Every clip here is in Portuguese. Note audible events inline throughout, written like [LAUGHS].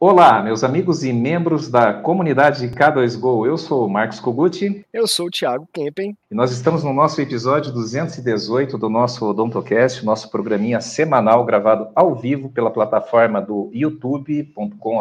Olá, meus amigos e membros da comunidade K2Go. Eu sou o Marcos Koguti. Eu sou o Thiago Kempen. E nós estamos no nosso episódio 218 do nosso Odontocast, nosso programinha semanal gravado ao vivo pela plataforma do youtube.com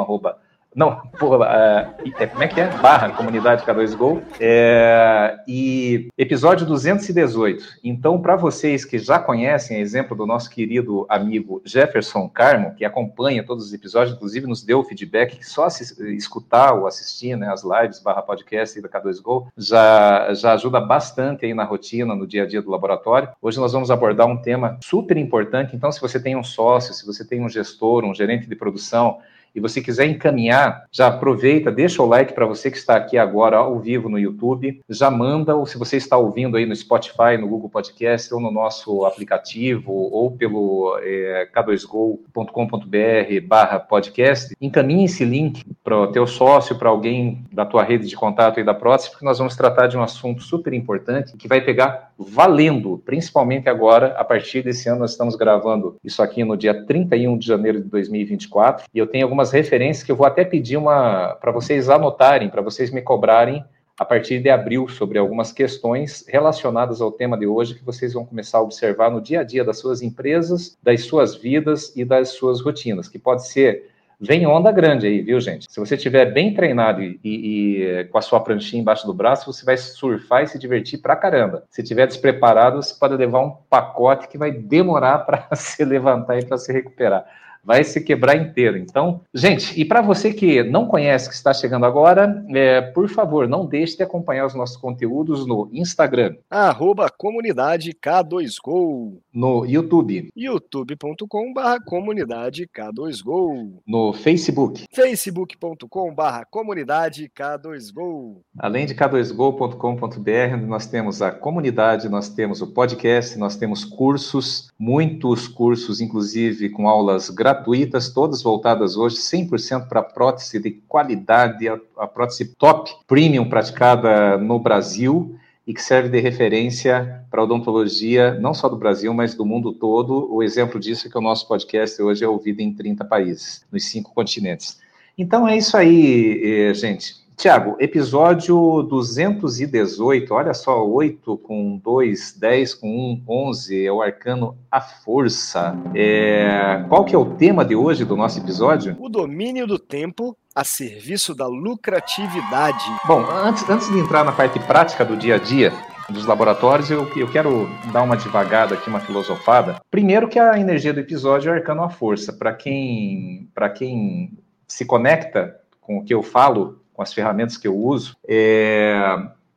não, porra, uh, é, como é que é? Barra Comunidade K2Go. É, e episódio 218. Então, para vocês que já conhecem, exemplo do nosso querido amigo Jefferson Carmo, que acompanha todos os episódios, inclusive nos deu feedback que só escutar ou assistir né, as lives barra podcast da K2Go já, já ajuda bastante aí na rotina, no dia a dia do laboratório. Hoje nós vamos abordar um tema super importante. Então, se você tem um sócio, se você tem um gestor, um gerente de produção, e você quiser encaminhar, já aproveita, deixa o like para você que está aqui agora ao vivo no YouTube, já manda, ou se você está ouvindo aí no Spotify, no Google Podcast, ou no nosso aplicativo, ou pelo é, k2go.com.br barra podcast, encaminhe esse link para o teu sócio, para alguém da tua rede de contato aí da próxima, porque nós vamos tratar de um assunto super importante que vai pegar valendo, principalmente agora, a partir desse ano, nós estamos gravando isso aqui no dia 31 de janeiro de 2024, e eu tenho algumas referências que eu vou até pedir uma para vocês anotarem, para vocês me cobrarem a partir de abril sobre algumas questões relacionadas ao tema de hoje que vocês vão começar a observar no dia a dia das suas empresas, das suas vidas e das suas rotinas, que pode ser vem onda grande aí, viu, gente? Se você estiver bem treinado e, e, com a sua pranchinha embaixo do braço, você vai surfar e se divertir pra caramba. Se estiver despreparado, você pode levar um pacote que vai demorar [LAUGHS] para se levantar e para se recuperar vai se quebrar inteiro. Então, gente, e para você que não conhece, que está chegando agora, é, por favor, não deixe de acompanhar os nossos conteúdos no Instagram. Arroba comunidade K2Go. No YouTube. youtube.com.br comunidade K2Go. No Facebook. facebook.com.br comunidade K2Go. Além de k2go.com.br, nós temos a comunidade, nós temos o podcast, nós temos cursos, muitos cursos, inclusive com aulas gratuitas gratuitas, todas voltadas hoje 100% para prótese de qualidade, a, a prótese top premium praticada no Brasil e que serve de referência para odontologia, não só do Brasil, mas do mundo todo. O exemplo disso é que o nosso podcast hoje é ouvido em 30 países, nos cinco continentes. Então é isso aí, eh, gente. Tiago, episódio 218, olha só, 8 com 2, 10 com 1, 11, é o arcano A Força. É... Qual que é o tema de hoje do nosso episódio? O domínio do tempo a serviço da lucratividade. Bom, antes, antes de entrar na parte prática do dia a dia, dos laboratórios, eu, eu quero dar uma devagada aqui, uma filosofada. Primeiro que a energia do episódio é o arcano a força. Para quem, quem se conecta com o que eu falo, com as ferramentas que eu uso, é,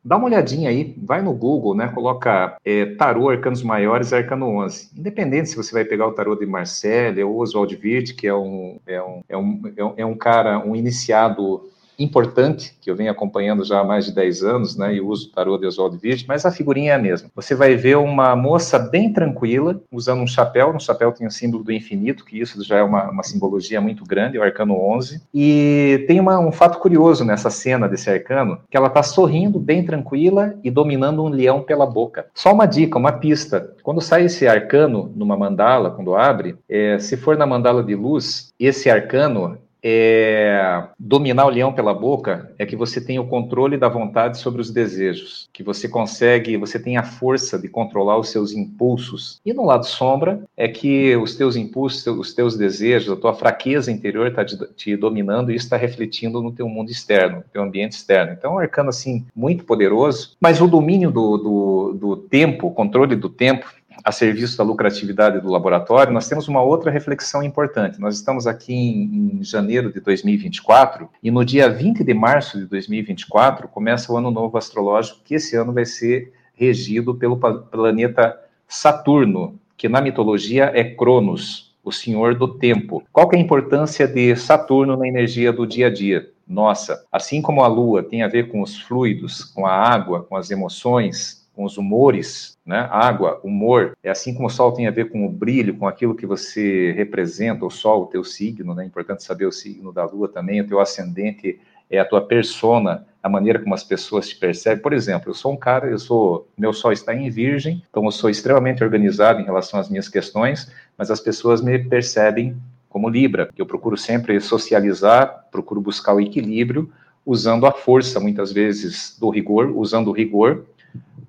dá uma olhadinha aí, vai no Google, né, coloca é, tarô arcanos maiores arcano 11. Independente se você vai pegar o tarô de Marcelle ou Oswald Wirth, que é um, é um, é um, é um cara, um iniciado importante, que eu venho acompanhando já há mais de 10 anos, né, e uso o tarô de Oswald Wirth, mas a figurinha é a mesma. Você vai ver uma moça bem tranquila, usando um chapéu, no chapéu tem o símbolo do infinito, que isso já é uma, uma simbologia muito grande, o arcano 11, e tem uma, um fato curioso nessa cena desse arcano, que ela está sorrindo, bem tranquila e dominando um leão pela boca. Só uma dica, uma pista, quando sai esse arcano numa mandala, quando abre, é, se for na mandala de luz, esse arcano é, dominar o leão pela boca é que você tem o controle da vontade sobre os desejos, que você consegue, você tem a força de controlar os seus impulsos. E no lado sombra é que os teus impulsos, os teus desejos, a tua fraqueza interior está te dominando e está refletindo no teu mundo externo, no teu ambiente externo. Então, é um arcano assim muito poderoso, mas o domínio do, do, do tempo, o controle do tempo, a serviço da lucratividade do laboratório, nós temos uma outra reflexão importante. Nós estamos aqui em, em, janeiro de 2024 e no dia 20 de março de 2024 começa o ano novo astrológico, que esse ano vai ser regido pelo planeta Saturno, que na mitologia é Cronos, o senhor do tempo. Qual é a importância de Saturno na energia do dia a dia? Nossa, assim como a Lua tem a ver com os fluidos, com a água, com as emoções, com os humores, né? Água, humor, é assim como o Sol tem a ver com o brilho, com aquilo que você representa, o Sol, o teu signo, né? É importante saber o signo da Lua também, o teu ascendente é a tua persona, a maneira como as pessoas te percebem. Por exemplo, eu sou um cara, eu sou, meu Sol está em Virgem, então eu sou extremamente organizado em relação às minhas questões, mas as pessoas me percebem como Libra, que eu procuro sempre socializar, procuro buscar o equilíbrio, usando a força, muitas vezes, do rigor, usando o rigor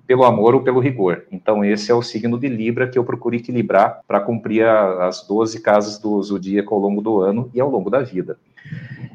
pelo amor ou pelo rigor. Então, esse é o signo de Libra que eu procuro equilibrar para cumprir a, as 12 casas do zodíaco ao longo do ano e ao longo da vida.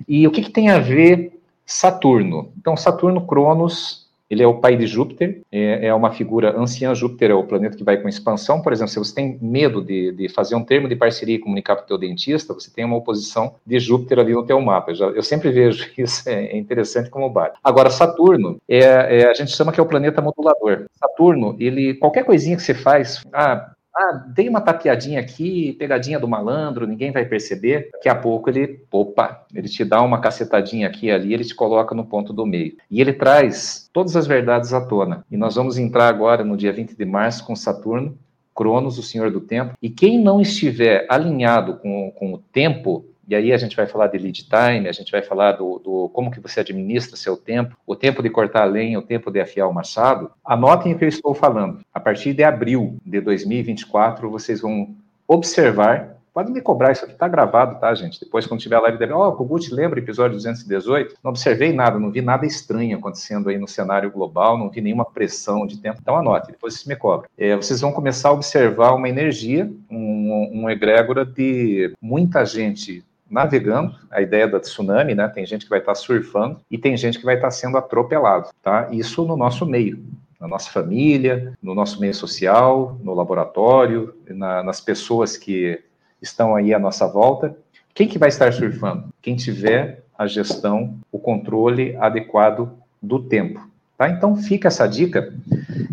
E o que, que tem a ver Saturno? Então, Saturno, Cronos, ele é o pai de Júpiter, é, é, uma figura anciã. Júpiter é o planeta que vai com expansão. Por exemplo, se você tem medo de, de fazer um termo de parceria e comunicar para o teu dentista, você tem uma oposição de Júpiter ali no teu mapa. Eu, já, eu sempre vejo [LAUGHS] isso, é, é interessante como bate. Agora, Saturno, é, é, a gente chama que é o planeta modulador. Saturno, ele, qualquer coisinha que você faz, ah, ah, dei uma tapeadinha aqui, pegadinha do malandro, ninguém vai perceber. Daqui a pouco ele, opa, ele te dá uma cacetadinha aqui e ali, ele te coloca no ponto do meio. E ele traz todas as verdades à tona. E nós vamos entrar agora no dia 20 de março com Saturno, Cronos, o Senhor do Tempo. E quem não estiver alinhado com, com o tempo, e aí a gente vai falar de lead time, a gente vai falar do, do, como que você administra seu tempo, o tempo de cortar a lenha, o tempo de afiar o machado. Anotem o que eu estou falando. A partir de abril de 2024, vocês vão observar Pode me cobrar, isso aqui está gravado, tá, gente? Depois, quando tiver live, deve. Ó, oh, Kogut, lembra episódio 218? Não observei nada, não vi nada estranho acontecendo aí no cenário global, não vi nenhuma pressão de tempo. Então, anote, depois vocês me cobram. É, vocês vão começar a observar uma energia, um, um egrégora de muita gente navegando, a ideia da tsunami, né? Tem gente que vai estar surfando e tem gente que vai estar sendo atropelado, tá? Isso no nosso meio, na nossa família, no nosso meio social, no laboratório, na, nas pessoas que estão aí à nossa volta. Quem que vai estar surfando? Quem tiver a gestão, o controle adequado do tempo. Tá? Então fica essa dica.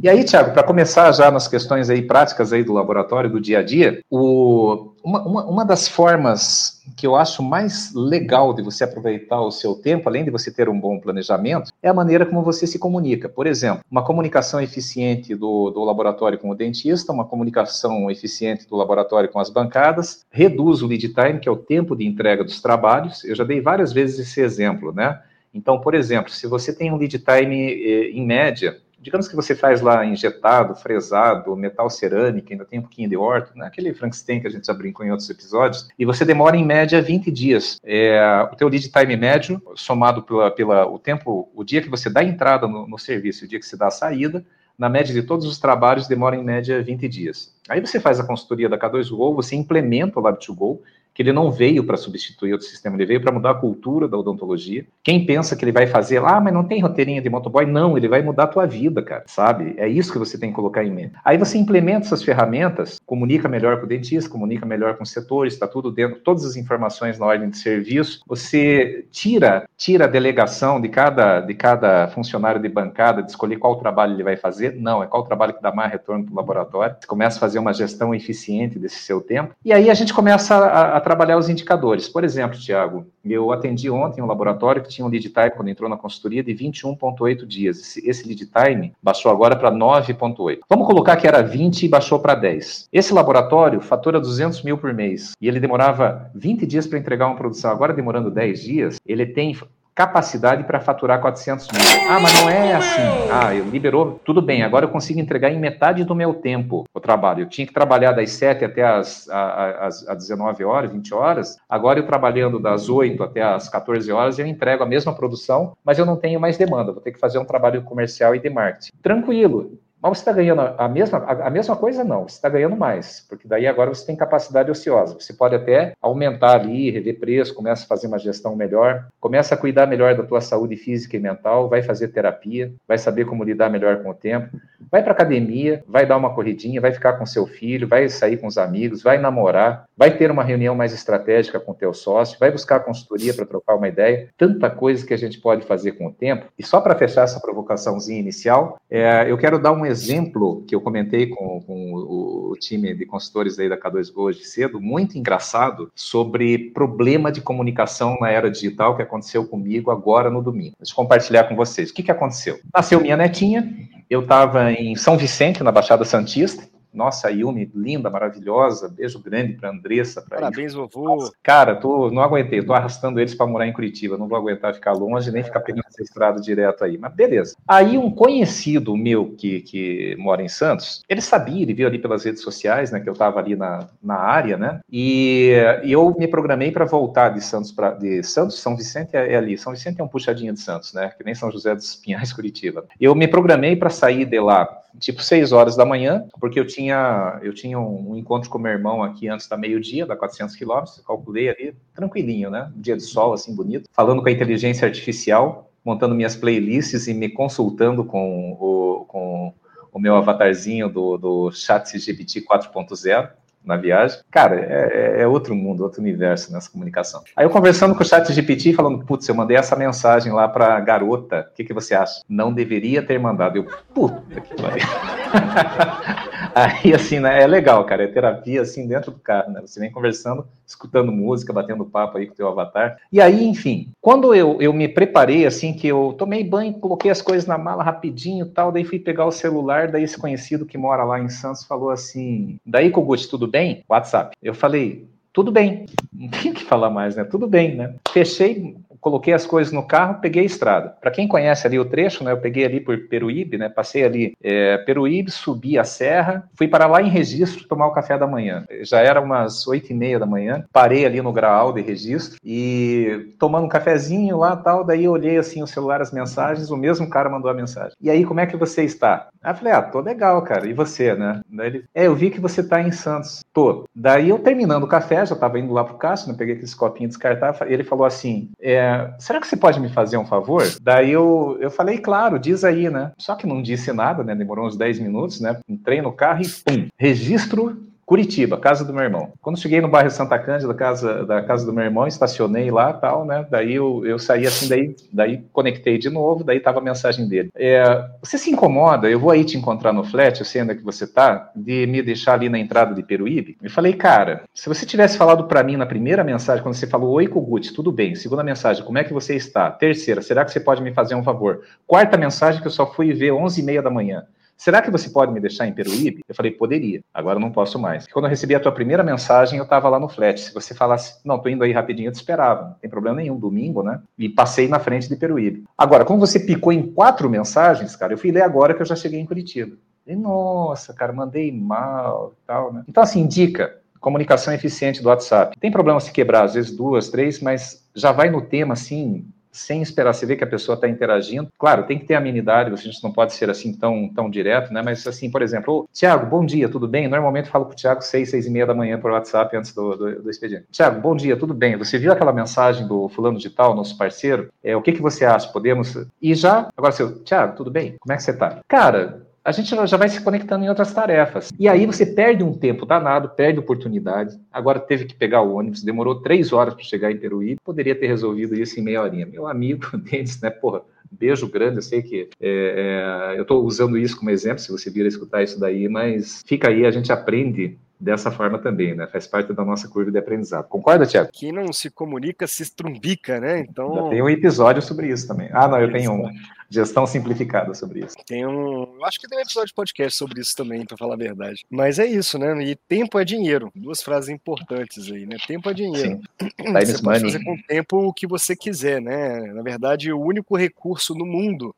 E aí, Tiago, para começar já nas questões aí práticas aí do laboratório, do dia a dia, o, uma, uma, uma, das formas que eu acho mais legal de você aproveitar o seu tempo, além de você ter um bom planejamento, é a maneira como você se comunica. Por exemplo, uma comunicação eficiente do, do laboratório com o dentista, uma comunicação eficiente do laboratório com as bancadas, reduz o lead time, que é o tempo de entrega dos trabalhos. Eu já dei várias vezes esse exemplo, né? Então, por exemplo, se você tem um lead time eh, em média, digamos que você faz lá injetado, fresado, metal cerâmica, ainda tem um pouquinho de orto, né? aquele Frankenstein que a gente já brincou em outros episódios, e você demora em média 20 dias. É, o teu lead time médio, somado pela, pela o tempo, o dia que você dá entrada no, no serviço, o dia que você dá a saída, na média de todos os trabalhos demora em média 20 dias. Aí você faz a consultoria da K2Go, você implementa o Lab2Go, que ele não veio para substituir outro sistema, ele veio para mudar a cultura da odontologia. Quem pensa que ele vai fazer, ah, mas não tem roteirinha de motoboy? Não, ele vai mudar a tua vida, cara, sabe? É isso que você tem que colocar em mente. Aí você implementa essas ferramentas, comunica melhor com o dentista, comunica melhor com os setores, está tudo dentro, todas as informações na ordem de serviço. Você tira, tira a delegação de cada, de cada funcionário de bancada, de escolher qual trabalho ele vai fazer. Não, é qual trabalho que dá mais retorno para o laboratório. Você começa a fazer uma gestão eficiente desse seu tempo. E aí a gente começa a, a trabalhar os indicadores. Por exemplo, Tiago, eu atendi ontem um laboratório que tinha um lead time, quando entrou na consultoria, de 21,8 dias. Esse, esse lead time baixou agora para 9,8. Vamos colocar que era 20 e baixou para 10. Esse laboratório fatura 200 mil por mês e ele demorava 20 dias para entregar uma produção, agora demorando 10 dias, ele tem capacidade para faturar 400 mil. Ah, mas não é assim. Ah, eu liberou, tudo bem, agora eu consigo entregar em metade do meu tempo o trabalho. Eu tinha que trabalhar das 7 até as, as, as 19 horas, 20 horas. Agora eu trabalhando das 8 até as 14 horas, eu entrego a mesma produção, mas eu não tenho mais demanda. Vou ter que fazer um trabalho comercial e de marketing. Tranquilo. Mas você está ganhando a mesma, a, mesma coisa? Não, você está ganhando mais, porque daí agora você tem capacidade ociosa. Você pode até aumentar ali, rever preço, começa a fazer uma gestão melhor, começa a cuidar melhor da tua saúde física e mental, vai fazer terapia, vai saber como lidar melhor com o tempo, vai para academia, vai dar uma corridinha, vai ficar com seu filho, vai sair com os amigos, vai namorar, vai ter uma reunião mais estratégica com o teu sócio, vai buscar consultoria para trocar uma ideia. Tanta coisa que a gente pode fazer com o tempo. E só para fechar essa provocaçãozinha inicial, é, eu quero dar um exemplo exemplo que eu comentei com, com o, o, time de consultores aí da K2Go hoje cedo, muito engraçado, sobre problema de comunicação na era digital que aconteceu comigo agora no domingo. Deixa eu compartilhar com vocês. O que, que aconteceu? Nasceu minha netinha, eu estava em São Vicente, na Baixada Santista, Nossa, Yumi, linda, maravilhosa. Beijo grande pra Andressa. Pra Parabéns, vovô. Cara, tô, não aguentei. Tô arrastando eles para morar em Curitiba. Não vou aguentar ficar longe, nem ficar pegando essa estrada direto aí. Mas beleza. Aí um conhecido meu que, que mora em Santos, ele sabia, ele viu ali pelas redes sociais, né, que eu tava ali na, na área, né? E, e eu me programei para voltar de Santos para de Santos, São Vicente é, é ali. São Vicente é um puxadinho de Santos, né? Que nem São José dos Pinhais, Curitiba. Eu me programei para sair de lá tipo 6 horas da manhã, porque eu tinha, eu tinha um, encontro com meu irmão aqui antes da meio-dia, da 400 quilômetros, calculei ali, tranquilinho, né? Dia de sol, assim, bonito, falando com a inteligência artificial, montando minhas playlists e me consultando com o, com o meu avatarzinho do, do chat GPT 4.0 na viagem. Cara, é, é, é, outro mundo, outro universo nessa comunicação. Aí eu conversando com o chat GPT, falando, putz, eu mandei essa mensagem lá pra garota, o que, que você acha? Não deveria ter mandado. Eu, puta que pariu. [LAUGHS] [LAUGHS] Aí, assim, né, é legal, cara, é terapia, assim, dentro do carro, né? Você vem conversando, escutando música, batendo papo aí com o teu avatar. E aí, enfim, quando eu, eu me preparei, assim, que eu tomei banho, coloquei as coisas na mala rapidinho tal, daí fui pegar o celular, daí esse conhecido que mora lá em Santos falou assim, daí, Kogut, tudo bem? WhatsApp. Eu falei, tudo bem, [LAUGHS] não tem o que falar mais, né? Tudo bem, né? Fechei, coloquei as coisas no carro, peguei a estrada. Para quem conhece ali o trecho, né, eu peguei ali por Peruíbe, né, passei ali é, Peruíbe, subi a serra, fui para lá em registro tomar o café da manhã. Já era umas oito e meia da manhã, parei ali no graal de registro e tomando um cafezinho lá tal, daí olhei assim o celular, as mensagens, o mesmo cara mandou a mensagem. E aí, como é que você está? Aí eu falei, ah, tô legal, cara. E você, né? Daí ele, é, eu vi que você tá em Santos. Tô. Daí eu terminando o café, já tava indo lá pro caixa, né, peguei aqueles copinhos descartáveis, ele falou assim, é, será que você pode me fazer um favor? Daí eu, eu falei, claro, diz aí, né? Só que não disse nada, né? Demorou uns 10 minutos, né? Entrei no carro e pum, registro Curitiba, casa do meu irmão. Quando cheguei no bairro Santa Cândida, casa, da casa do meu irmão, estacionei lá tal, né? Daí eu, eu saí assim, daí, daí conectei de novo, daí tava a mensagem dele. É, você se incomoda? Eu vou aí te encontrar no flat, eu sei onde é que você tá, de me deixar ali na entrada de Peruíbe? Eu falei, cara, se você tivesse falado para mim na primeira mensagem, quando você falou, oi, Kogut, tudo bem. Segunda mensagem, como é que você está? Terceira, será que você pode me fazer um favor? Quarta mensagem que eu só fui ver 11 e meia da manhã. Será que você pode me deixar em Peruíbe? Eu falei, poderia. Agora não posso mais. Quando eu recebi a tua primeira mensagem, eu estava lá no flat. Se você falasse, não, tô indo aí rapidinho, eu te esperava. Não tem problema nenhum, domingo, né? E passei na frente de Peruíbe. Agora, como você picou em quatro mensagens, cara, eu fui ler agora que eu já cheguei em Curitiba. E, nossa, cara, mandei mal tal, né? Então, assim, dica, comunicação eficiente do WhatsApp. Tem problema se quebrar, às vezes duas, três, mas já vai no tema, assim, sem esperar. Você vê que a pessoa está interagindo. Claro, tem que ter amenidade, a gente não pode ser assim tão, tão direto, né? Mas assim, por exemplo, Tiago, bom dia, tudo bem? Normalmente eu falo com o Tiago seis, seis e meia da manhã por WhatsApp antes do, do, do expediente. Tiago, bom dia, tudo bem? Você viu aquela mensagem do fulano de tal, nosso parceiro? É, o que, que você acha? Podemos... E já... Agora, seu, Tiago, tudo bem? Como é que você está? Cara, a gente já vai se conectando em outras tarefas. E aí você perde um tempo danado, perde oportunidade. Agora teve que pegar o ônibus, demorou três horas para chegar em Peruíbe, poderia ter resolvido isso em meia horinha. Meu amigo [LAUGHS] deles, né, porra, beijo grande, eu sei que é, é, eu estou usando isso como exemplo, se você vir a escutar isso daí, mas fica aí, a gente aprende dessa forma também, né? Faz parte da nossa curva de aprendizado. Concorda, Tiago? Quem não se comunica se estrumbica, né? Então. Já tem um episódio sobre isso também. Ah, não, eu tenho um. Gestão simplificada sobre isso. Tem um. Acho que tem um episódio de podcast sobre isso também, para falar a verdade. Mas é isso, né? E tempo é dinheiro. Duas frases importantes aí, né? Tempo é dinheiro. Sim. [CLEARS THROAT] Você pode fazer com o tempo o que você quiser, né? Na verdade, o único recurso no mundo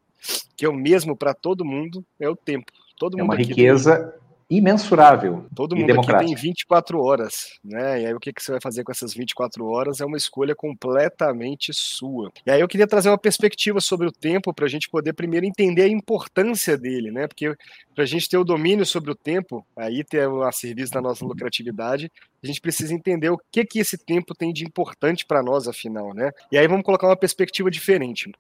que é o mesmo para todo mundo é o tempo. Todo é mundo uma riqueza imensurável. Todo mundo aqui tem 24 horas, né? E aí o que, que você vai fazer com essas 24 horas é uma escolha completamente sua. E aí eu queria trazer uma perspectiva sobre o tempo para a gente poder primeiro entender a importância dele, né? Porque para a gente ter o domínio sobre o tempo, aí ter a serviço da nossa lucratividade, a gente precisa entender o que que esse tempo tem de importante para nós, afinal, né? E aí vamos colocar uma perspectiva diferente.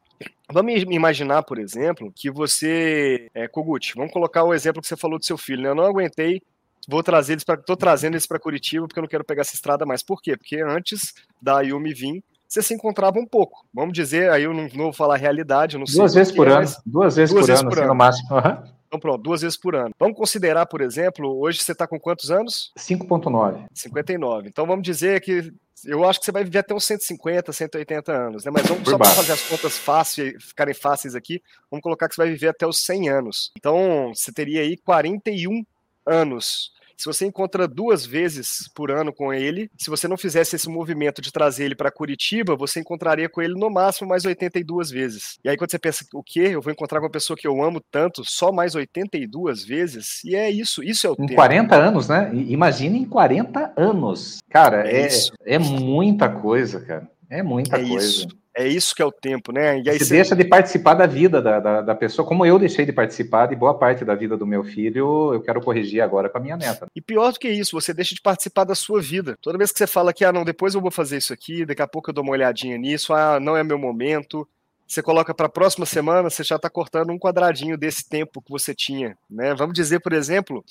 Vamos imaginar, por exemplo, que você é Kogut, vamos colocar o exemplo que você falou do seu filho, né? Eu não aguentei vou trazer eles para tô trazendo eles para Curitiba porque eu não quero pegar essa estrada mais. Por quê? Porque antes da Yumi vir, você se encontrava um pouco. Vamos dizer, aí eu não, não vou falar realidade, não sei. Duas vezes por é, ano, duas vezes duas por vezes ano, por assim, ano. no máximo. Uhum. Então, pronto, duas vezes por ano. Vamos considerar, por exemplo, hoje você está com quantos anos? 5,9. 59. Então, vamos dizer que eu acho que você vai viver até uns 150, 180 anos, né? Mas vamos só para fazer as contas fáceis, ficarem fáceis aqui, vamos colocar que você vai viver até os 100 anos. Então, você teria aí 41 anos se você encontra duas vezes por ano com ele, se você não fizesse esse movimento de trazer ele para Curitiba, você encontraria com ele no máximo mais 82 vezes. E aí quando você pensa, o quê? Eu vou encontrar com uma pessoa que eu amo tanto só mais 82 vezes? E é isso, isso é o Em tempo. 40 anos, né? Imagine em 40 anos. Cara, é, é, é muita coisa, cara. É muita é coisa. Isso. É isso que é o tempo, né? E aí você, você deixa de participar da vida da, da, da, pessoa, como eu deixei de participar de boa parte da vida do meu filho, eu quero corrigir agora com a minha neta. E pior do que isso, você deixa de participar da sua vida. Toda vez que você fala que, ah, não, depois eu vou fazer isso aqui, daqui a pouco eu dou uma olhadinha nisso, ah, não é meu momento, você coloca para a próxima semana, você já está cortando um quadradinho desse tempo que você tinha. Né? Vamos dizer, por exemplo,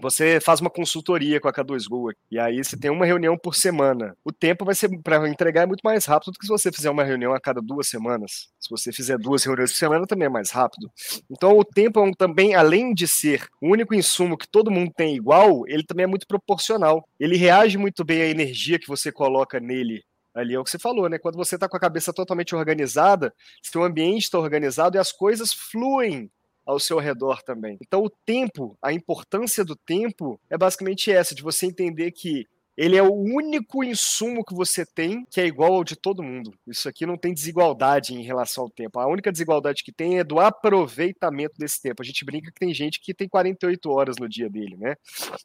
você faz uma consultoria com a K2Go e aí você tem uma reunião por semana. O tempo vai ser para entregar é muito mais rápido do que se você fizer uma reunião a cada duas semanas. Se você fizer duas reuniões por semana, também é mais rápido. Então, o tempo é um, também, além de ser o único insumo que todo mundo tem igual, ele também é muito proporcional. Ele reage muito bem à energia que você coloca nele ali é o que você falou, né? Quando você está com a cabeça totalmente organizada, seu ambiente está organizado e as coisas fluem ao seu redor também. Então, o tempo, a importância do tempo é basicamente essa, de você entender que ele é o único insumo que você tem que é igual ao de todo mundo. Isso aqui não tem desigualdade em relação ao tempo. A única desigualdade que tem é do aproveitamento desse tempo. A gente brinca que tem gente que tem 48 horas no dia dele, né?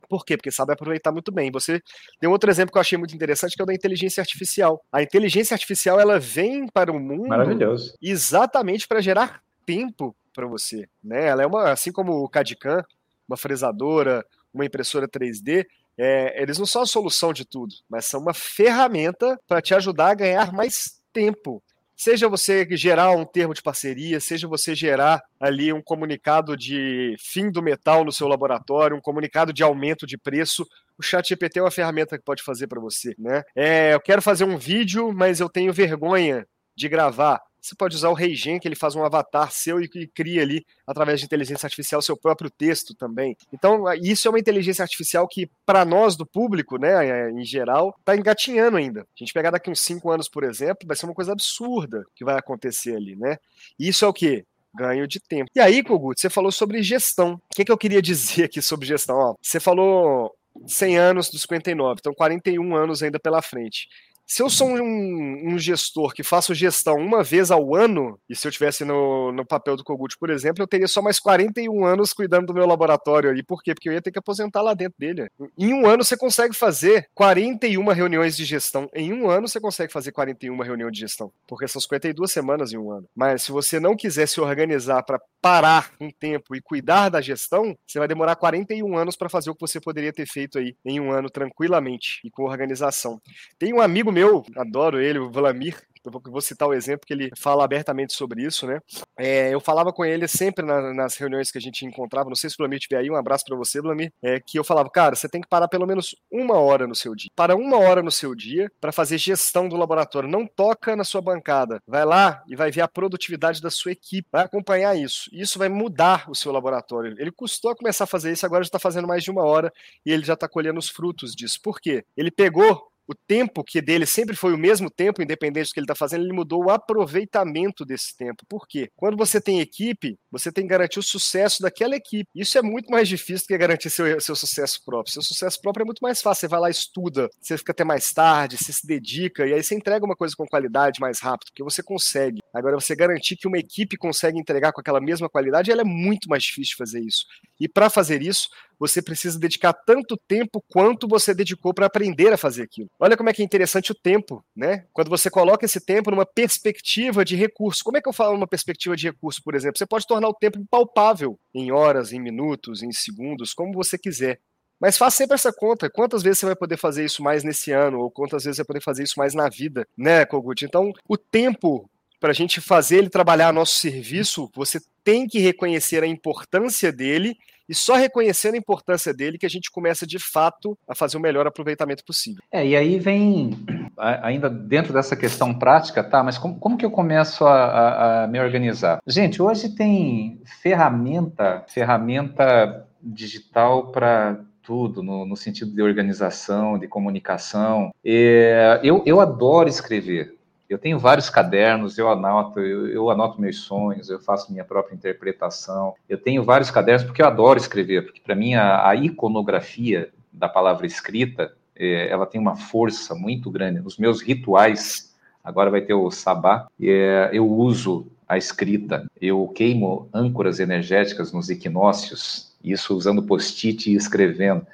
Por quê? Porque sabe aproveitar muito bem. Você tem outro exemplo que eu achei muito interessante que é o da inteligência artificial. A inteligência artificial ela vem para o mundo Maravilhoso. exatamente para gerar tempo para você, né? Ela é uma assim como o CAD-CAM, uma fresadora, uma impressora 3D, é, eles não são a solução de tudo, mas são uma ferramenta para te ajudar a ganhar mais tempo. Seja você gerar um termo de parceria, seja você gerar ali um comunicado de fim do metal no seu laboratório, um comunicado de aumento de preço, o chat GPT é uma ferramenta que pode fazer para você, né? É, eu quero fazer um vídeo, mas eu tenho vergonha de gravar. Você pode usar o Reigen, que ele faz um avatar seu e, e cria ali, através de inteligência artificial, seu próprio texto também. Então, isso é uma inteligência artificial que, para nós do público, né, é, em geral, está engatinhando ainda. A gente pegar daqui uns cinco anos, por exemplo, vai ser uma coisa absurda que vai acontecer ali, né? Isso é o quê? ganho de tempo. E aí, Kogut, você falou sobre gestão. O que, que eu queria [LAUGHS] dizer aqui sobre gestão? Ó, você falou 100 anos dos 59, então 41 anos ainda pela frente. Se eu sou um, um, gestor que faço gestão uma vez ao ano, e se eu tivesse no, no papel do Kogut, por exemplo, eu teria só mais 41 anos cuidando do meu laboratório ali. Por quê? Porque eu ia ter que aposentar lá dentro dele. Em um ano você consegue fazer 41 reuniões de gestão. Em um ano você consegue fazer 41 reuniões de gestão. Porque são 52 semanas em um ano. Mas se você não quiser se organizar para parar um tempo e cuidar da gestão, você vai demorar 41 anos para fazer o que você poderia ter feito aí em um ano tranquilamente e com organização. Tem um amigo meu, adoro ele, o Vlamir, eu vou citar o exemplo que ele fala abertamente sobre isso, né? É, eu falava com ele sempre na, nas reuniões que a gente encontrava, não sei se o Vlamir estiver aí, um abraço para você, Vlamir, é, que eu falava, cara, você tem que parar pelo menos uma hora no seu dia. Para uma hora no seu dia para fazer gestão do laboratório. Não toca na sua bancada. Vai lá e vai ver a produtividade da sua equipe. Vai acompanhar isso. Isso vai mudar o seu laboratório. Ele custou a começar a fazer isso, agora já está fazendo mais de uma hora e ele já está colhendo os frutos disso. Por quê? Ele pegou o tempo que dele sempre foi o mesmo tempo, independente do que ele está fazendo, ele mudou o aproveitamento desse tempo. Por quê? Quando você tem equipe, você tem que garantir o sucesso daquela equipe. Isso é muito mais difícil do que garantir seu, seu sucesso próprio. Seu sucesso próprio é muito mais fácil. Você vai lá, estuda, você fica até mais tarde, você se dedica, e aí você entrega uma coisa com qualidade mais rápido, porque você consegue. Agora, você garantir que uma equipe consegue entregar com aquela mesma qualidade, ela é muito mais difícil de fazer isso. E para fazer isso, você precisa dedicar tanto tempo quanto você dedicou para aprender a fazer aquilo. Olha como é que é interessante o tempo, né? Quando você coloca esse tempo numa perspectiva de recurso. Como é que eu falo numa perspectiva de recurso, por exemplo? Você pode tornar o tempo palpável em horas, em minutos, em segundos, como você quiser. Mas faça sempre essa conta. Quantas vezes você vai poder fazer isso mais nesse ano? Ou quantas vezes você vai poder fazer isso mais na vida, né, Kogut? Então, o tempo para a gente fazer ele trabalhar nosso serviço, você tem que reconhecer a importância dele e só reconhecendo a importância dele que a gente começa de fato a fazer o melhor aproveitamento possível. É, e aí vem, ainda dentro dessa questão prática, tá? Mas como, como que eu começo a, a, a me organizar? Gente, hoje tem ferramenta, ferramenta digital para tudo, no, no, sentido de organização, de comunicação. É, eu, eu adoro escrever. Eu tenho vários cadernos, eu anoto, eu, eu, anoto meus sonhos, eu faço minha própria interpretação. Eu tenho vários cadernos porque eu adoro escrever, porque para mim a, a, iconografia da palavra escrita, é, ela tem uma força muito grande. Nos meus rituais, agora vai ter o sabá, é, eu uso a escrita, eu queimo âncoras energéticas nos equinócios, isso usando post-it e escrevendo.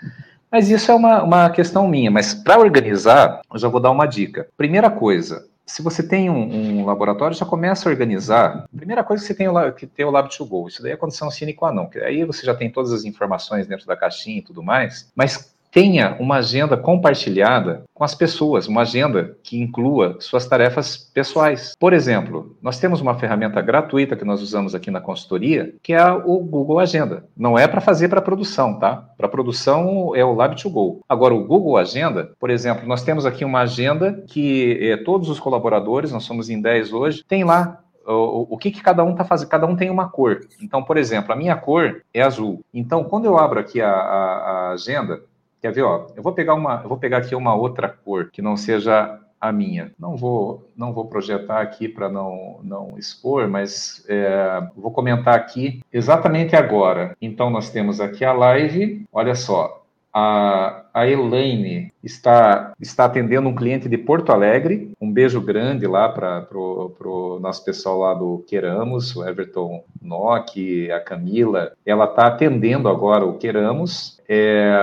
Mas isso é uma, uma questão minha. Mas para organizar, eu já vou dar uma dica. Primeira coisa, se você tem um, um, laboratório, já começa a organizar. Primeira coisa que você tem o, que tem o Lab to Go. Isso daí é condição sine qua non. Aí você já tem todas as informações dentro da caixinha e tudo mais. Mas tenha uma agenda compartilhada com as pessoas, uma agenda que inclua suas tarefas pessoais. Por exemplo, nós temos uma ferramenta gratuita que nós usamos aqui na consultoria, que é o Google Agenda. Não é para fazer para produção, tá? Para produção é o Lab2Go. Agora, o Google Agenda, por exemplo, nós temos aqui uma agenda que é, todos os colaboradores, nós somos em 10 hoje, tem lá o, o, que, que cada um está fazendo? Cada um tem uma cor. Então, por exemplo, a minha cor é azul. Então, quando eu abro aqui a, a, a agenda, Quer ver, ó? Eu vou pegar uma, eu vou pegar aqui uma outra cor que não seja a minha. Não vou, não vou projetar aqui para não, não expor, mas é, vou comentar aqui exatamente agora. Então nós temos aqui a live. Olha só, a, a Elaine está, está atendendo um cliente de Porto Alegre. Um beijo grande lá para o nosso pessoal lá do Queramos, o Everton Nock, a Camila. Ela está atendendo agora o Queramos. É,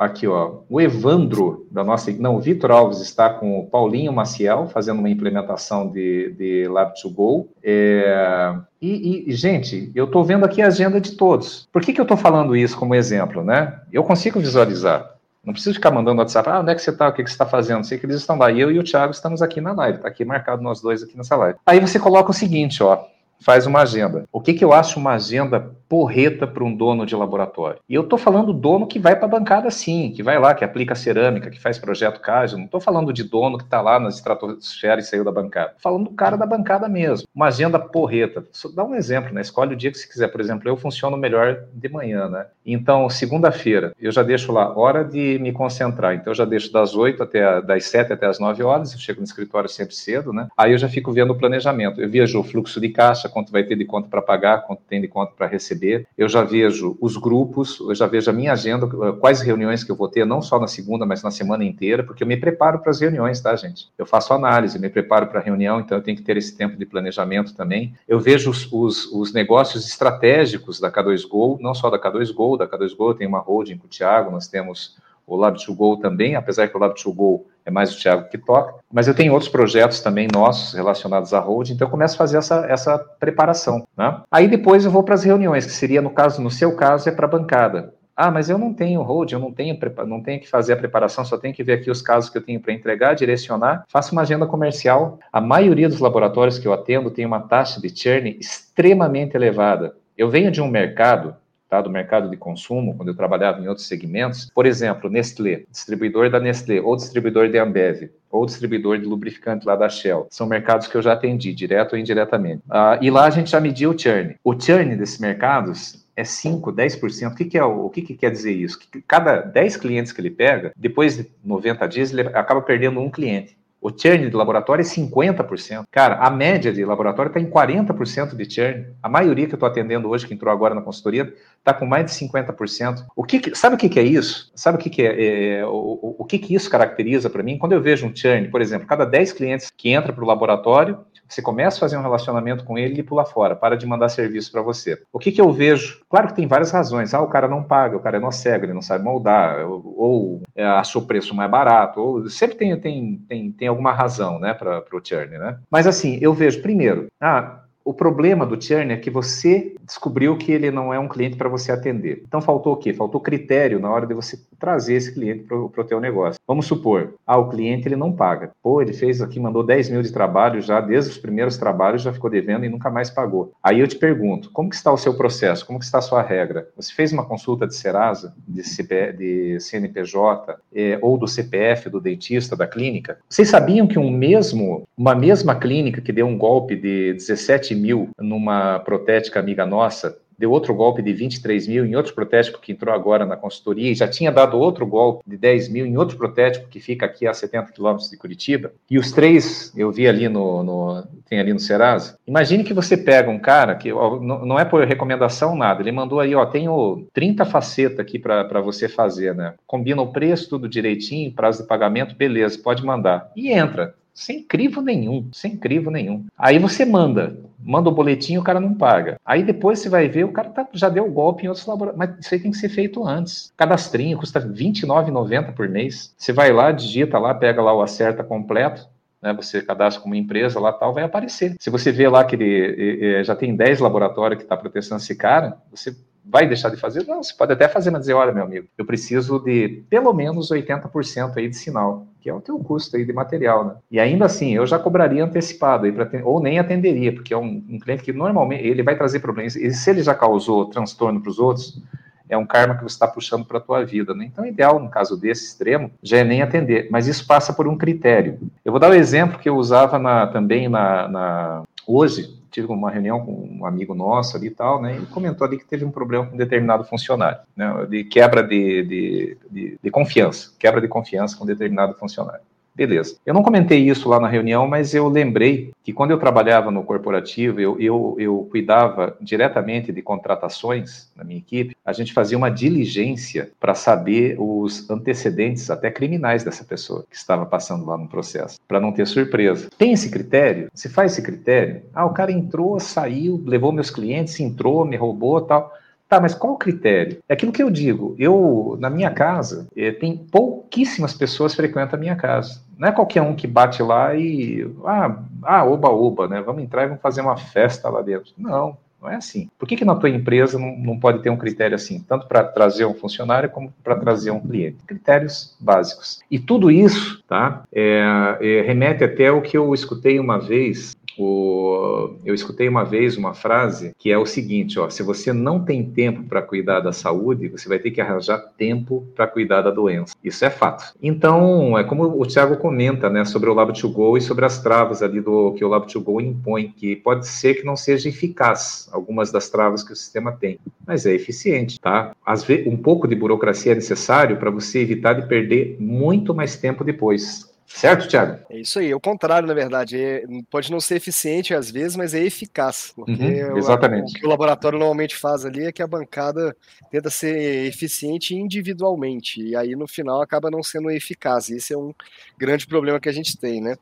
aqui, ó, o Evandro da nossa, não, o Vitor Alves está com o Paulinho Maciel fazendo uma implementação de, de Lab2Go. É, e, e, gente, eu estou vendo aqui a agenda de todos. Por que, que eu estou falando isso como exemplo, né? Eu consigo visualizar. Não preciso ficar mandando WhatsApp, ah, onde é que você está, o que, que você está fazendo? Sei que eles estão lá. Eu e o Thiago estamos aqui na live, está aqui marcado nós dois aqui nessa live. Aí você coloca o seguinte, ó, faz uma agenda. O que, que eu acho uma agenda porreta para um dono de laboratório? E eu estou falando dono que vai para a bancada sim, que vai lá, que aplica cerâmica, que faz projeto CASIO. Não estou falando de dono que está lá na estratosfera e saiu da bancada. Tô falando do cara da bancada mesmo. Uma agenda porreta. Só dá um exemplo, né? Escolhe o dia que você quiser. Por exemplo, eu funciono melhor de manhã, né? Então, segunda-feira, eu já deixo lá hora de me concentrar. Então, eu já deixo das 8 até das 7 até as 9 horas. Eu chego no escritório sempre cedo, né? Aí eu já fico vendo o planejamento. Eu viajo o fluxo de caixa, quanto vai ter de conta para pagar, quanto tem de conta para receber. Eu já vejo os grupos, eu já vejo a minha agenda, quais reuniões que eu vou ter, não só na segunda, mas na semana inteira, porque eu me preparo para as reuniões, tá, gente? Eu faço análise, me preparo para a reunião, então eu tenho que ter esse tempo de planejamento também. Eu vejo os, os, os negócios estratégicos da K2Go, não só da K2Go, da K2Go eu tenho uma holding com o Thiago, nós temos o Lab2Go também, apesar que o Lab2Go é mais o Thiago que toca, mas eu tenho outros projetos também nossos relacionados à holding, então eu começo a fazer essa, essa preparação. Né? Aí depois eu vou para as reuniões, que seria, no caso, no seu caso, é para a bancada. Ah, mas eu não tenho hold, eu não tenho, não tenho que fazer a preparação, só tenho que ver aqui os casos que eu tenho para entregar, direcionar. Faço uma agenda comercial. A maioria dos laboratórios que eu atendo tem uma taxa de churn extremamente elevada. Eu venho de um mercado tá, do mercado de consumo, quando eu trabalhava em outros segmentos, por exemplo, Nestlé, distribuidor da Nestlé, ou distribuidor de Ambev, ou distribuidor de lubrificante lá da Shell. São mercados que eu já atendi, direto ou indiretamente. Ah, e lá a gente já mediu o churn. O churn desses mercados é 5, 10%. O que, que é o, que, que quer dizer isso? Que cada 10 clientes que ele pega, depois de 90 dias, ele acaba perdendo um cliente. O churn de laboratório é 50%. Cara, a média de laboratório está em 40% de churn. A maioria que eu estou atendendo hoje, que entrou agora na consultoria, está com mais de 50%. O que, que sabe o que, que, é isso? Sabe o que, que é, é o, o, que, que isso caracteriza para mim? Quando eu vejo um churn, por exemplo, cada 10 clientes que entram para o laboratório, você começa a fazer um relacionamento com ele e pula fora, para de mandar serviço para você. O que, que eu vejo? Claro que tem várias razões. Ah, o cara não paga, o cara é cego, ele não sabe moldar, ou, ou é, preço mais barato, ou sempre tem, tem, tem, tem alguma razão né, para o churn. Né? Mas assim, eu vejo, primeiro, ah, o problema do churn é que você descobriu que ele não é um cliente para você atender. Então faltou o quê? Faltou critério na hora de você trazer esse cliente para o teu negócio. Vamos supor, ah, o cliente ele não paga. Pô, ele fez aqui, mandou 10 mil de trabalho já, desde os primeiros trabalhos já ficou devendo e nunca mais pagou. Aí eu te pergunto, como que está o seu processo? Como que está a sua regra? Você fez uma consulta de Serasa, de, CP, de CNPJ, é, ou do CPF do dentista da clínica? Vocês sabiam que um mesmo, uma mesma clínica que deu um golpe de 17 mil numa protética amiga nossa, deu outro golpe de 23 mil em outro protético que entrou agora na consultoria e já tinha dado outro golpe de 10 mil em outro protético que fica aqui a 70 quilômetros de Curitiba. E os três eu vi ali no, no tem ali no Serasa. Imagine que você pega um cara que ó, não, é por recomendação nada, ele mandou aí, ó, tenho 30 facetas aqui para você fazer, né? Combina o preço, tudo direitinho, prazo de pagamento, beleza, pode mandar. E entra sem crivo nenhum, sem crivo nenhum. Aí você manda, manda o boletim o cara não paga. Aí depois você vai ver, o cara tá, já deu golpe em outros laboratórios. Mas isso aí tem que ser feito antes. Cadastrinho custa R$ 29,90 por mês. Você vai lá, digita lá, pega lá o acerta completo, né, você cadastra como empresa lá tal, vai aparecer. Se você vê lá que ele, já tem 10 laboratórios que está protestando esse cara, você vai deixar de fazer? Não, você pode até fazer, mas dizer, olha, meu amigo, eu preciso de pelo menos 80% aí de sinal, que é o teu custo aí de material, né? E ainda assim, eu já cobraria antecipado aí, pra, ou nem atenderia, porque é um, um cliente que normalmente, ele vai trazer problemas, e se ele já causou transtorno para os outros, é um karma que você está puxando para a tua vida. Né? Então, o ideal, no caso desse extremo, já é nem atender, mas isso passa por um critério. Eu vou dar o um exemplo que eu usava na, também na, na, hoje, tive uma reunião com um amigo nosso ali e tal, né? Ele comentou ali que teve um problema com um determinado funcionário, né? De quebra de, de, de, de confiança, quebra de confiança com um determinado funcionário. Beleza. Eu não comentei isso lá na reunião, mas eu lembrei que quando eu trabalhava no corporativo, eu, eu, eu cuidava diretamente de contratações na minha equipe. A gente fazia uma diligência para saber os antecedentes, até criminais, dessa pessoa que estava passando lá no processo, para não ter surpresa. Tem esse critério? Se faz esse critério? Ah, o cara entrou, saiu, levou meus clientes, entrou, me roubou tal. Tá, mas qual o critério? É aquilo que eu digo. Eu, na minha casa, eh, tem pouquíssimas pessoas frequentam a minha casa. Não é qualquer um que bate lá e. Ah, ah, oba, oba, né? Vamos entrar e vamos fazer uma festa lá dentro. Não, não é assim. Por que, que na tua empresa não, não pode ter um critério assim, tanto para trazer um funcionário como para trazer um cliente? Critérios básicos. E tudo isso, tá? É, é, remete até o que eu escutei uma vez o, eu escutei uma vez uma frase que é o seguinte: ó, se você não tem tempo para cuidar da saúde, você vai ter que arranjar tempo para cuidar da doença. Isso é fato. Então, é como o Tiago comenta, né, sobre o Lab to Go e sobre as travas ali do que o Lab to Go impõe, que pode ser que não seja eficaz algumas das travas que o sistema tem, mas é eficiente, tá? Às vezes, um pouco de burocracia é necessário para você evitar de perder muito mais tempo depois. Certo, Thiago? É isso aí, é o contrário, na verdade. É, pode não ser eficiente às vezes, mas é eficaz. Porque uhum, exatamente. O, o, que o laboratório normalmente faz ali é que a bancada tenta ser eficiente individualmente, e aí no final acaba não sendo eficaz. Esse é um grande problema que a gente tem, né?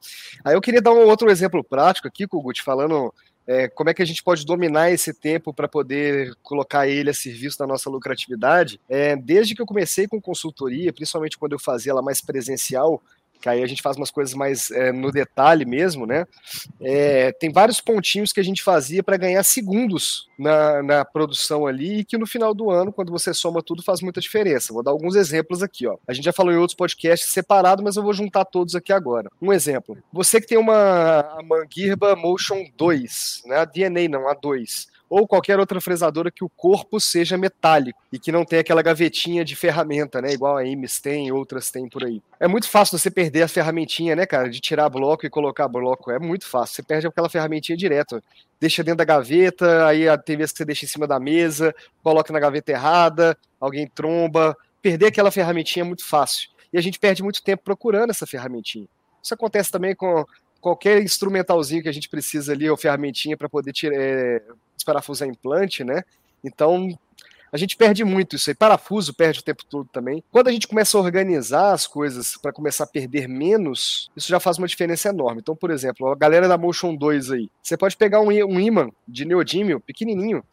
Aí eu queria dar um outro exemplo prático aqui, Kogut, falando é, como é que a gente pode dominar esse tempo para poder colocar ele a serviço da nossa lucratividade. É, desde que eu comecei com consultoria, principalmente quando eu fazia ela mais presencial, que aí a gente faz umas coisas mais é, no detalhe mesmo, né? É, tem vários pontinhos que a gente fazia para ganhar segundos na, na produção ali e que no final do ano, quando você soma tudo, faz muita diferença. Vou dar alguns exemplos aqui, ó. A gente já falou em outros podcasts separados, mas eu vou juntar todos aqui agora. Um exemplo. Você que tem uma a Motion 2, né? A DNA não, a 2 ou qualquer outra fresadora que o corpo seja metálico e que não tenha aquela gavetinha de ferramenta, né? Igual a Imes tem, outras tem por aí. É muito fácil você perder a ferramentinha, né, cara? De tirar bloco e colocar bloco. É muito fácil. Você perde aquela ferramentinha direto. Deixa dentro da gaveta, aí tem vezes que você deixa em cima da mesa, coloca na gaveta errada, alguém tromba. Perder aquela ferramentinha é muito fácil. E a gente perde muito tempo procurando essa ferramentinha. Isso acontece também com qualquer instrumentalzinho que a gente precisa ali, ou ferramentinha para poder tirar, é, desparafusar implante, né? Então, a gente perde muito isso aí. Parafuso perde o tempo todo também. Quando a gente começa a organizar as coisas para começar a perder menos, isso já faz uma diferença enorme. Então, por exemplo, a galera da Motion 2 aí, você pode pegar um, um imã de neodímio pequenininho,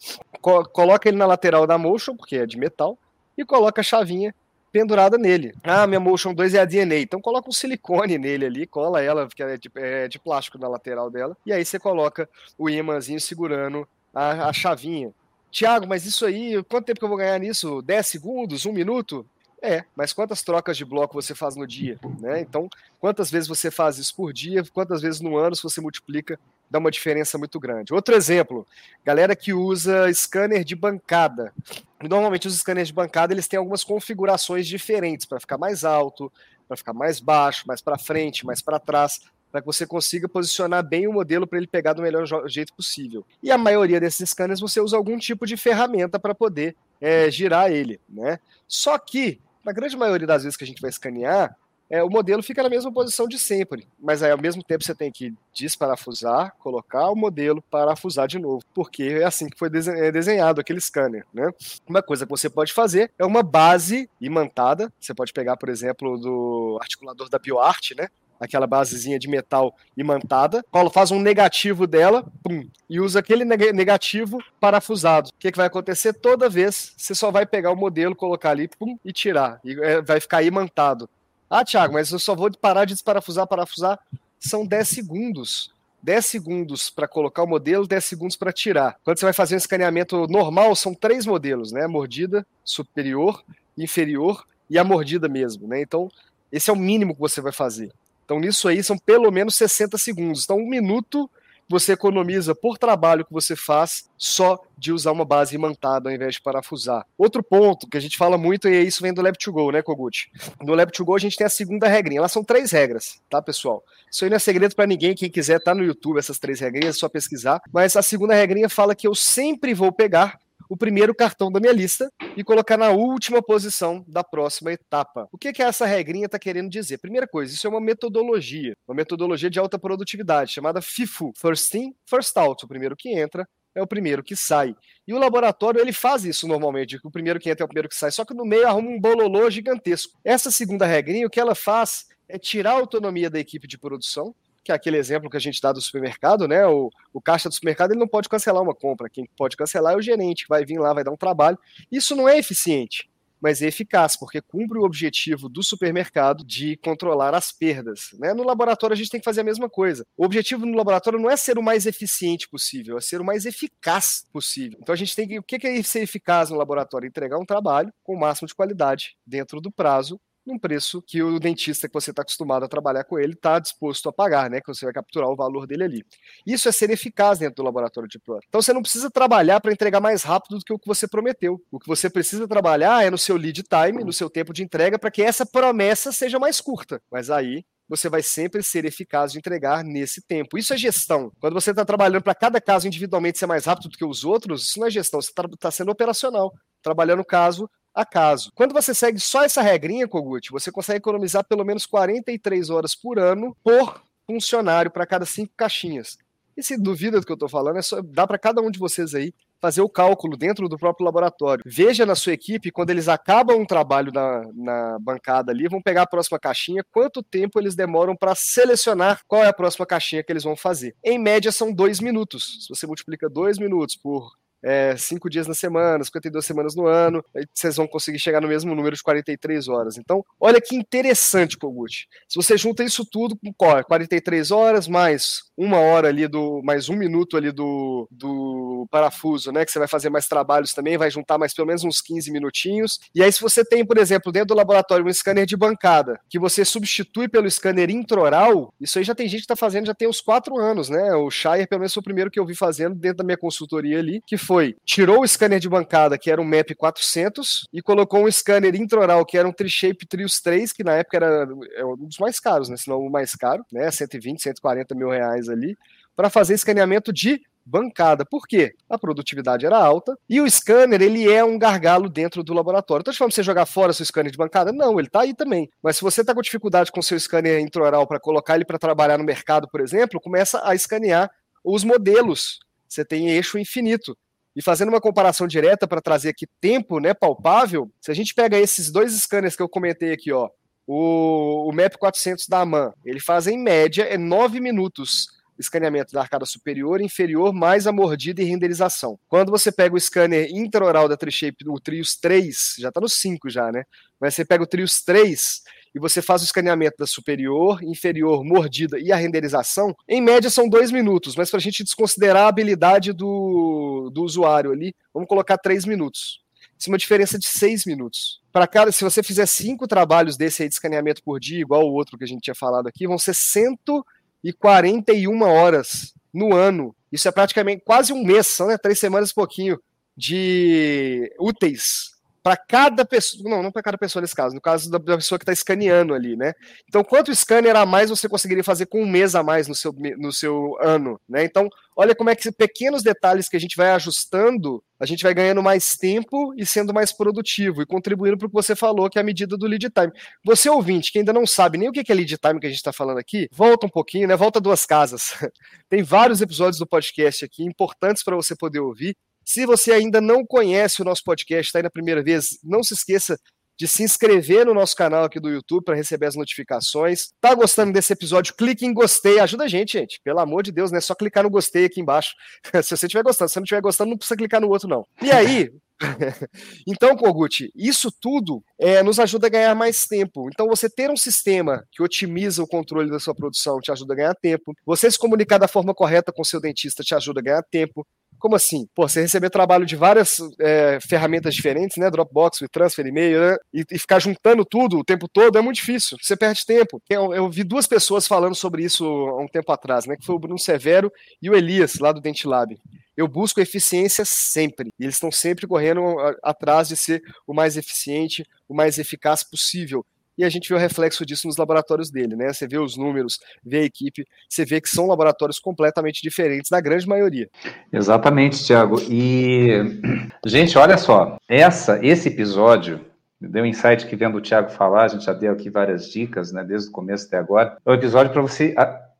co coloca ele na lateral da Motion, porque é de metal, e coloca a chavinha pendurada nele. Ah, minha Motion 2 é a DNA. Então coloca um silicone nele ali, cola ela, que é de, é de plástico na lateral dela, e aí você coloca o imãzinho segurando a, a chavinha. Tiago, mas isso aí, quanto tempo que eu vou ganhar nisso? 10 segundos? Um minuto? É, mas quantas trocas de bloco você faz no dia? Né? Então, quantas vezes você faz isso por dia? Quantas vezes no ano, se você multiplica, dá uma diferença muito grande. Outro exemplo, galera que usa scanner de bancada. Normalmente os scanners de bancada eles têm algumas configurações diferentes para ficar mais alto, para ficar mais baixo, mais para frente, mais para trás para que você consiga posicionar bem o modelo para ele pegar do melhor jeito possível. E a maioria desses scanners você usa algum tipo de ferramenta para poder é, girar ele, né? Só que, na grande maioria das vezes que a gente vai escanear, é, o modelo fica na mesma posição de sempre, mas aí ao mesmo tempo você tem que desparafusar, colocar o modelo, parafusar de novo, porque é assim que foi é desenhado aquele scanner, né? Uma coisa que você pode fazer é uma base imantada, você pode pegar, por exemplo, do articulador da BioArt, né? aquela basezinha de metal imantada, faz um negativo dela, pum, e usa aquele negativo parafusado. O que, que vai acontecer toda vez? Você só vai pegar o modelo, colocar ali, pum, e tirar. E é, vai ficar imantado. Ah, Thiago, mas eu só vou parar de desparafusar, parafusar. São 10 segundos. 10 segundos para colocar o modelo, 10 segundos para tirar. Quando você vai fazer um escaneamento normal, são três modelos, né? Mordida superior, inferior e a mordida mesmo, né? Então, esse é o mínimo que você vai fazer. Então, nisso aí são pelo menos 60 segundos. Então, um minuto você economiza por trabalho que você faz só de usar uma base imantada ao invés de parafusar. Outro ponto que a gente fala muito, e isso vem do Lab2Go, né, Kogut? No Lab2Go a gente tem a segunda regrinha. Elas são três regras, tá, pessoal? Isso aí não é segredo para ninguém. Quem quiser tá no YouTube essas três regrinhas, é só pesquisar. Mas a segunda regrinha fala que eu sempre vou pegar o primeiro cartão da minha lista e colocar na última posição da próxima etapa. O que, que essa regrinha está querendo dizer? Primeira coisa, isso é uma metodologia, uma metodologia de alta produtividade, chamada FIFO, First In, First Out, o primeiro que entra é o primeiro que sai. E o laboratório ele faz isso normalmente, o primeiro que entra é o primeiro que sai, só que no meio arruma um bololô gigantesco. Essa segunda regrinha, o que ela faz é tirar a autonomia da equipe de produção, que é aquele exemplo que a gente dá do supermercado, né? O, o caixa do supermercado ele não pode cancelar uma compra. Quem pode cancelar é o gerente, que vai vir lá, vai dar um trabalho. Isso não é eficiente, mas é eficaz, porque cumpre o objetivo do supermercado de controlar as perdas. Né? No laboratório a gente tem que fazer a mesma coisa. O objetivo no laboratório não é ser o mais eficiente possível, é ser o mais eficaz possível. Então a gente tem que. O que é ser eficaz no laboratório? Entregar um trabalho com o máximo de qualidade, dentro do prazo num preço que o dentista que você está acostumado a trabalhar com ele está disposto a pagar, né? Que você vai capturar o valor dele ali. Isso é ser eficaz dentro do laboratório de plano. Então você não precisa trabalhar para entregar mais rápido do que o que você prometeu. O que você precisa trabalhar é no seu lead time, no seu tempo de entrega, para que essa promessa seja mais curta. Mas aí você vai sempre ser eficaz de entregar nesse tempo. Isso é gestão. Quando você está trabalhando para cada caso individualmente ser mais rápido do que os outros, isso não é gestão, você está tá sendo operacional, trabalhando caso a caso. Quando você segue só essa regrinha, Kogut, você consegue economizar pelo menos 43 horas por ano por funcionário para cada cinco caixinhas. E se duvida do que eu estou falando, é só dá para cada um de vocês aí fazer o cálculo dentro do próprio laboratório. Veja na sua equipe, quando eles acabam um trabalho na, na bancada ali, vão pegar a próxima caixinha, quanto tempo eles demoram para selecionar qual é a próxima caixinha que eles vão fazer. Em média, são dois minutos. Se você multiplica dois minutos por é, cinco dias na semana, 52 semanas no ano, vocês vão conseguir chegar no mesmo número de 43 horas. Então, olha que interessante, Kogut. Se você junta isso tudo com 43 horas, mais uma hora ali do. mais um minuto ali do, do parafuso, né? Que você vai fazer mais trabalhos também, vai juntar mais pelo menos uns 15 minutinhos. E aí, se você tem, por exemplo, dentro do laboratório um scanner de bancada, que você substitui pelo scanner intraoral, isso aí já tem gente que está fazendo já tem uns quatro anos, né? O Shire, pelo menos, foi o primeiro que eu vi fazendo dentro da minha consultoria ali, que foi foi, tirou o scanner de bancada, que era um MAP 400, e colocou um scanner intraoral, que era um Tri-Shape Trios 3, que na época era é um dos mais caros, né? Se não o mais caro, né? 120, 140 mil reais ali, para fazer escaneamento de bancada. Por quê? A produtividade era alta e o scanner ele é um gargalo dentro do laboratório. Estou te falando você jogar fora seu scanner de bancada? Não, ele está aí também. Mas se você está com dificuldade com seu scanner intraoral para colocar ele para trabalhar no mercado, por exemplo, começa a escanear os modelos. Você tem eixo infinito. E fazendo uma comparação direta para trazer aqui tempo né, palpável, se a gente pega esses dois scanners que eu comentei aqui, ó, o, o MAP 400 da AMAN, ele faz em média é 9 minutos escaneamento da arcada superior e inferior, mais a mordida e renderização. Quando você pega o scanner intraoral da Trishape, o Trios 3, já está no 5 já, né? Mas você pega o Trios 3, e você faz o escaneamento da superior, inferior, mordida e a renderização, em média são dois minutos, mas para a gente desconsiderar a habilidade do, do usuário ali, vamos colocar três minutos. Isso é uma diferença de seis minutos. Para cada, se você fizer cinco trabalhos desse aí de escaneamento por dia, igual o outro que a gente tinha falado aqui, vão ser 141 horas no ano. Isso é praticamente quase um mês, são né, três semanas e pouquinho de úteis para cada pessoa, não, não para cada pessoa nesse caso, no caso da, pessoa que está escaneando ali, né? Então, quanto scanner a mais você conseguiria fazer com um mês a mais no seu, no seu ano, né? Então, olha como é que pequenos detalhes que a gente vai ajustando, a gente vai ganhando mais tempo e sendo mais produtivo e contribuindo para o que você falou, que é a medida do lead time. Você ouvinte, que ainda não sabe nem o que é lead time que a gente está falando aqui, volta um pouquinho, né? Volta duas casas. [LAUGHS] Tem vários episódios do podcast aqui importantes para você poder ouvir. Se você ainda não conhece o nosso podcast, está aí na primeira vez, não se esqueça de se inscrever no nosso canal aqui do YouTube para receber as notificações. Tá gostando desse episódio? Clique em gostei, ajuda a gente, gente. Pelo amor de Deus, né? Só clicar no gostei aqui embaixo. [LAUGHS] se você estiver gostando, se você não estiver gostando, não precisa clicar no outro, não. E aí, [LAUGHS] então, Kogut, isso tudo é, nos ajuda a ganhar mais tempo. Então, você ter um sistema que otimiza o controle da sua produção te ajuda a ganhar tempo. Você se comunicar da forma correta com seu dentista te ajuda a ganhar tempo. Como assim? Pô, você receber trabalho de várias é, ferramentas diferentes, né? Dropbox, WeTransfer, e-mail, né? E, e, ficar juntando tudo o tempo todo é muito difícil. Você perde tempo. Eu, eu, vi duas pessoas falando sobre isso há um tempo atrás, né? Que foi o Bruno Severo e o Elias, lá do Dentilab. Eu busco eficiência sempre. E eles estão sempre correndo atrás de ser o mais eficiente, o mais eficaz possível e a gente vê o reflexo disso nos laboratórios dele, né? Você vê os números, vê a equipe, você vê que são laboratórios completamente diferentes, na grande maioria. Exatamente, Tiago. E, [CLEARS THROAT] gente, olha só, essa, esse episódio deu um insight que vendo o Thiago falar, a gente já deu aqui várias dicas, né, desde o começo até agora. É um episódio para você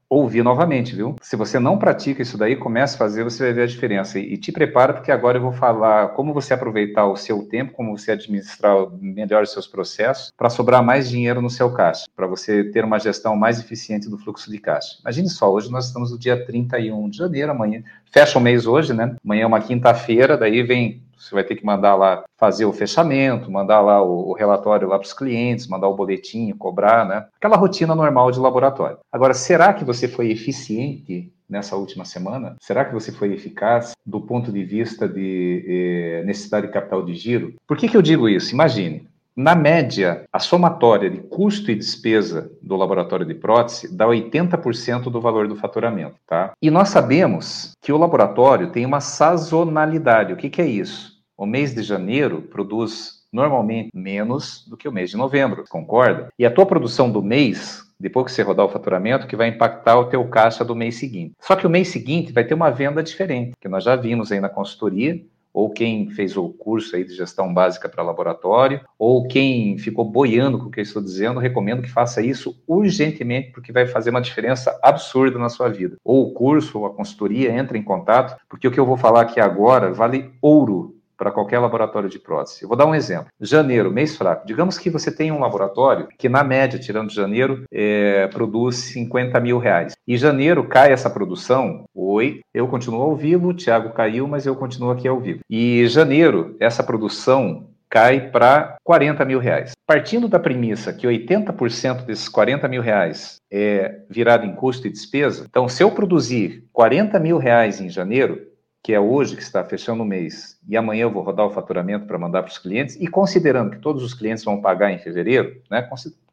ouvir novamente, viu? Se você não pratica isso daí, comece a fazer, você vai ver a diferença. E, te prepara, porque agora eu vou falar como você aproveitar o seu tempo, como você administrar melhor os seus processos, para sobrar mais dinheiro no seu caixa, para você ter uma gestão mais eficiente do fluxo de caixa. Imagine só, hoje nós estamos no dia 31 de janeiro, amanhã, fecha o mês hoje, né? Amanhã é uma quinta-feira, daí vem você vai ter que mandar lá fazer o fechamento, mandar lá o, o relatório lá para os clientes, mandar o boletim, cobrar, né? Aquela rotina normal de laboratório. Agora, será que você foi eficiente nessa última semana? Será que você foi eficaz do ponto de vista de eh, necessidade de capital de giro? Por que, que eu digo isso? Imagine, na média, a somatória de custo e despesa do laboratório de prótese dá 80% do valor do faturamento, tá? E nós sabemos que o laboratório tem uma sazonalidade. O que, que é isso? O mês de janeiro produz normalmente menos do que o mês de novembro, concorda? E a tua produção do mês depois que você rodar o faturamento, que vai impactar o teu caixa do mês seguinte. Só que o mês seguinte vai ter uma venda diferente, que nós já vimos aí na consultoria, ou quem fez o curso aí de gestão básica para laboratório, ou quem ficou boiando com o que eu estou dizendo, recomendo que faça isso urgentemente, porque vai fazer uma diferença absurda na sua vida. Ou o curso, ou a consultoria, entre em contato, porque o que eu vou falar aqui agora vale ouro para qualquer laboratório de prótese. Eu vou dar um exemplo. Janeiro, mês fraco. Digamos que você tem um laboratório que, na média, tirando janeiro, é, produz 50 mil reais. E janeiro cai essa produção. Oi, eu continuo ao vivo, o Thiago caiu, mas eu continuo aqui ao vivo. E janeiro, essa produção cai para 40 mil reais. Partindo da premissa que 80% desses 40 mil reais é virado em custo e despesa, então se eu produzir 40 mil reais em janeiro, que é hoje que está fechando o mês, e amanhã eu vou rodar o faturamento para mandar para os clientes, e considerando que todos os clientes vão pagar em fevereiro, né,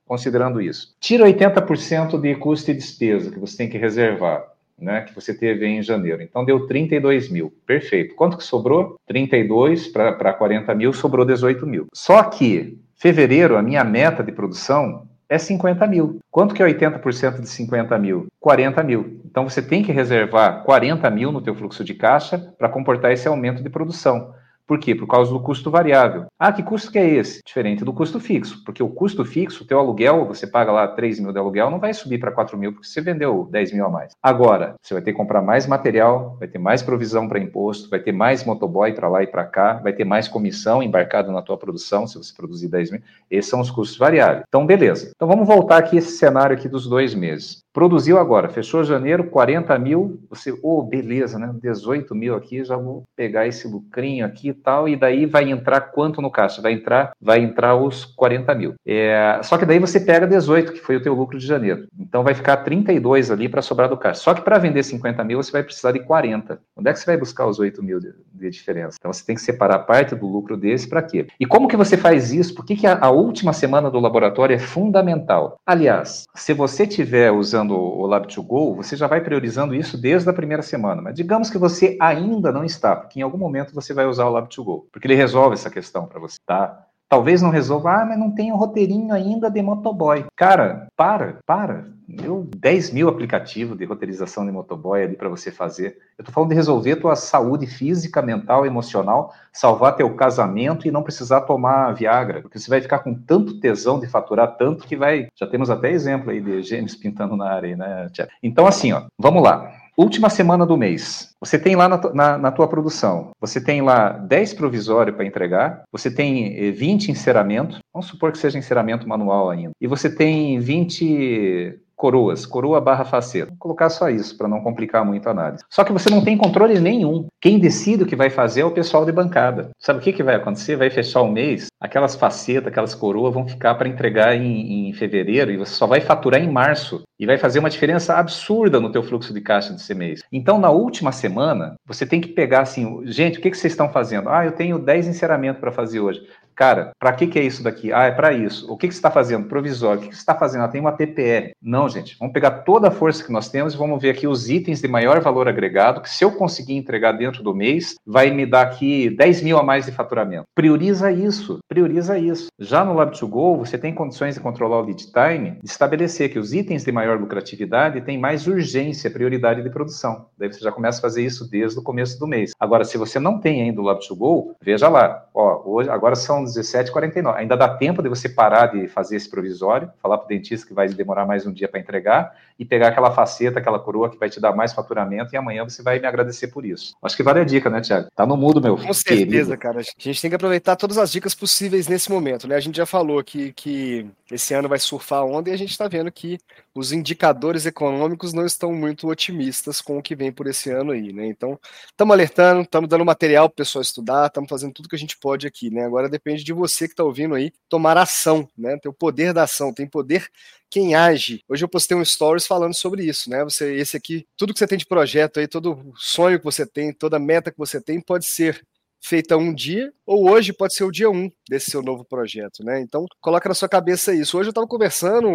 considerando isso, tira 80% de custo e despesa que você tem que reservar, né, que você teve em janeiro. Então deu 32 mil. Perfeito. Quanto que sobrou? 32 para 40 mil, sobrou 18 mil. Só que fevereiro, a minha meta de produção é 50 mil. Quanto que é 80% de 50 mil? 40 mil. Então você tem que reservar 40 mil no teu fluxo de caixa para comportar esse aumento de produção. Por quê? Por causa do custo variável. Ah, que custo que é esse? Diferente do custo fixo, porque o custo fixo, o teu aluguel, você paga lá 3 mil de aluguel, não vai subir para 4 mil porque você vendeu 10 mil a mais. Agora, você vai ter que comprar mais material, vai ter mais provisão para imposto, vai ter mais motoboy para lá e para cá, vai ter mais comissão embarcada na tua produção, se você produzir 10 mil. Esses são os custos variáveis. Então, beleza. Então, vamos voltar aqui esse cenário aqui dos dois meses. Produziu agora, fechou janeiro, 40 mil, você, oh, beleza, né? 18 mil aqui, já vou pegar esse lucrinho aqui e tal, e daí vai entrar quanto no caixa? Vai entrar, vai entrar os 40 mil. É, só que daí você pega 18, que foi o teu lucro de janeiro. Então vai ficar 32 ali para sobrar do caixa. Só que para vender 50 mil, você vai precisar de 40. Onde é que você vai buscar os 8 mil de, diferença. Então você tem que separar parte do lucro desse para quê? E como que você faz isso? Por que, que a, a, última semana do laboratório é fundamental? Aliás, se você estiver usando o Lab2Go, você já vai priorizando isso desde a primeira semana. Mas digamos que você ainda não está, porque em algum momento você vai usar o Lab2Go, porque ele resolve essa questão para você, tá? Talvez não resolva, ah, mas não tem um roteirinho ainda de motoboy. Cara, para, para. Eu 10 mil aplicativos de roteirização de motoboy ali para você fazer. Eu tô falando de resolver tua saúde física, mental, emocional, salvar teu casamento e não precisar tomar Viagra, porque você vai ficar com tanto tesão de faturar tanto que vai. Já temos até exemplo aí de gêmeos pintando na área, né? Então, assim, ó, vamos lá. Última semana do mês. Você tem lá na, na, na tua produção, você tem lá 10 provisórios para entregar, você tem 20 eh, encerramento, vamos supor que seja encerramento manual ainda, e você tem 20 coroas, coroa barra faceta. Vou colocar só isso para não complicar muito a análise. Só que você não tem controle nenhum. Quem decide o que vai fazer é o pessoal de bancada. Sabe o que, que vai acontecer? Vai fechar o mês, aquelas facetas, aquelas coroas vão ficar para entregar em, em, fevereiro e você só vai faturar em março. E vai fazer uma diferença absurda no teu fluxo de caixa desse mês. Então, na última semana, você tem que pegar assim, gente, o que, que vocês estão fazendo? Ah, eu tenho 10 encerramentos para fazer hoje. Cara, para que, que é isso daqui? Ah, é para isso. O que, que você está fazendo? Provisório. O que, que você está fazendo? Ah, tem uma TPR. Não, gente. Vamos pegar toda a força que nós temos e vamos ver aqui os itens de maior valor agregado, que se eu conseguir entregar dentro do mês, vai me dar aqui 10 mil a mais de faturamento. Prioriza isso. Prioriza isso. Já no Lab2Go, você tem condições de controlar o lead time, de estabelecer que os itens de maior lucratividade têm mais urgência, prioridade de produção. Daí você já começa a fazer isso desde o começo do mês. Agora, se você não tem ainda o Lab2Go, veja lá. Ó, hoje, agora são 17,49. Ainda dá tempo de você parar de fazer esse provisório, falar para o dentista que vai demorar mais um dia para entregar e pegar aquela faceta, aquela coroa que vai te dar mais faturamento e amanhã você vai me agradecer por isso. Acho que vale a dica, né, Tiago? Tá no mudo, meu. Com certeza, querido. cara. A gente tem que aproveitar todas as dicas possíveis nesse momento, né? A gente já falou que, que esse ano vai surfar a onda e a gente está vendo que os indicadores econômicos não estão muito otimistas com o que vem por esse ano aí, né? Então, estamos alertando, estamos dando material para o pessoal estudar, estamos fazendo tudo que a gente pode aqui, né? Agora depende de você que está ouvindo aí tomar ação, né? Tem o poder da ação, tem poder quem age. Hoje eu postei um stories falando sobre isso, né? Você, esse aqui, tudo que você tem de projeto aí, todo sonho que você tem, toda meta que você tem, pode ser feita um dia, ou hoje pode ser o dia um desse seu novo projeto, né? Então, coloca na sua cabeça isso. Hoje eu estava conversando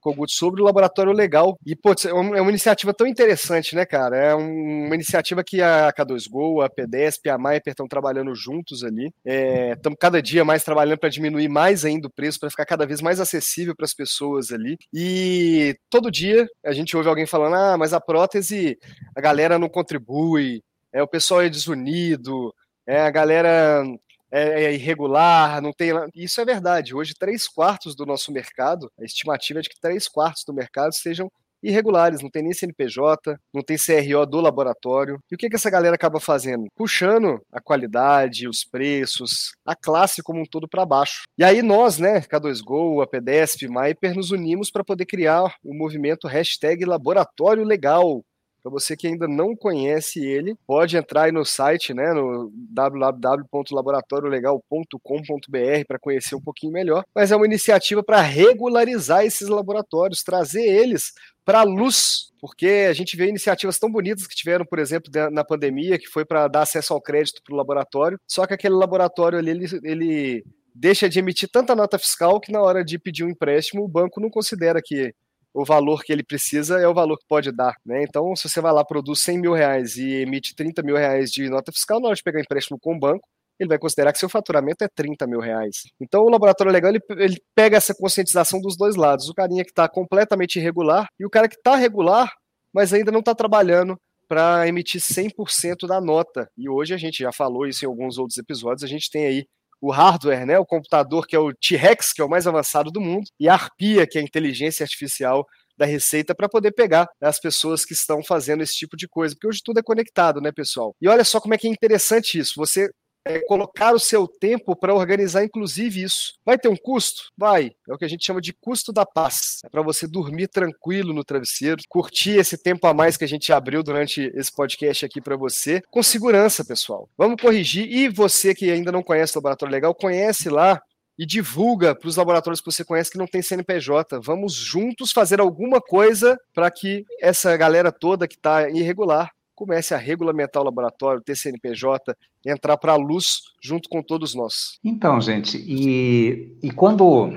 com o Guto sobre o Laboratório Legal, e pô, é uma, é uma iniciativa tão interessante, né, cara? É uma iniciativa que a K2Go, a PDESP a Maiper estão trabalhando juntos ali. Estamos é, cada dia mais trabalhando para diminuir mais ainda o preço, para ficar cada vez mais acessível para as pessoas ali. E todo dia a gente ouve alguém falando: ah, mas a prótese, a galera não contribui, é, o pessoal é desunido, é, a galera é, é, irregular, não tem. Isso é verdade. Hoje, três quartos do nosso mercado, a estimativa é de que três quartos do mercado sejam irregulares, não tem nem CNPJ, não tem CRO do laboratório. E o que, que essa galera acaba fazendo? Puxando a qualidade, os preços, a classe como um todo para baixo. E aí nós, né, K2Go, a PDESP, Maiper, nos unimos para poder criar o movimento hashtag Laboratório Legal, para você que ainda não conhece ele, pode entrar aí no site, né, no www.laboratoriolegal.com.br para conhecer um pouquinho melhor. Mas é uma iniciativa para regularizar esses laboratórios, trazer eles para a luz, porque a gente vê iniciativas tão bonitas que tiveram, por exemplo, na pandemia, que foi para dar acesso ao crédito para o laboratório, só que aquele laboratório ali, ele, ele deixa de emitir tanta nota fiscal que na hora de pedir um empréstimo, o banco não considera que o valor que ele precisa é o valor que pode dar, né? Então, se você vai lá, produz 100 mil reais e emite 30 mil reais de nota fiscal, na hora de pegar empréstimo com o banco, ele vai considerar que seu faturamento é 30 mil reais. Então, o laboratório legal, ele, ele pega essa conscientização dos dois lados, o carinha que está completamente irregular e o cara que está regular, mas ainda não está trabalhando para emitir 100% da nota. E hoje a gente já falou isso em alguns outros episódios, a gente tem aí o hardware, né, o computador que é o T-Rex, que é o mais avançado do mundo, e a Arpia, que é a inteligência artificial da Receita para poder pegar as pessoas que estão fazendo esse tipo de coisa, porque hoje tudo é conectado, né, pessoal? E olha só como é que é interessante isso. Você é, colocar o seu tempo para organizar, inclusive, isso. Vai ter um custo? Vai. É o que a gente chama de custo da paz. É para você dormir tranquilo no travesseiro, curtir esse tempo a mais que a gente abriu durante esse podcast aqui para você, com segurança, pessoal. Vamos corrigir. E você que ainda não conhece o Laboratório Legal, conhece lá e divulga para os laboratórios que você conhece que não tem CNPJ. Vamos juntos fazer alguma coisa para que essa galera toda que está irregular comece a regulamentar o laboratório, o TCNPJ, entrar para a luz junto com todos nós. Então, gente, e, e quando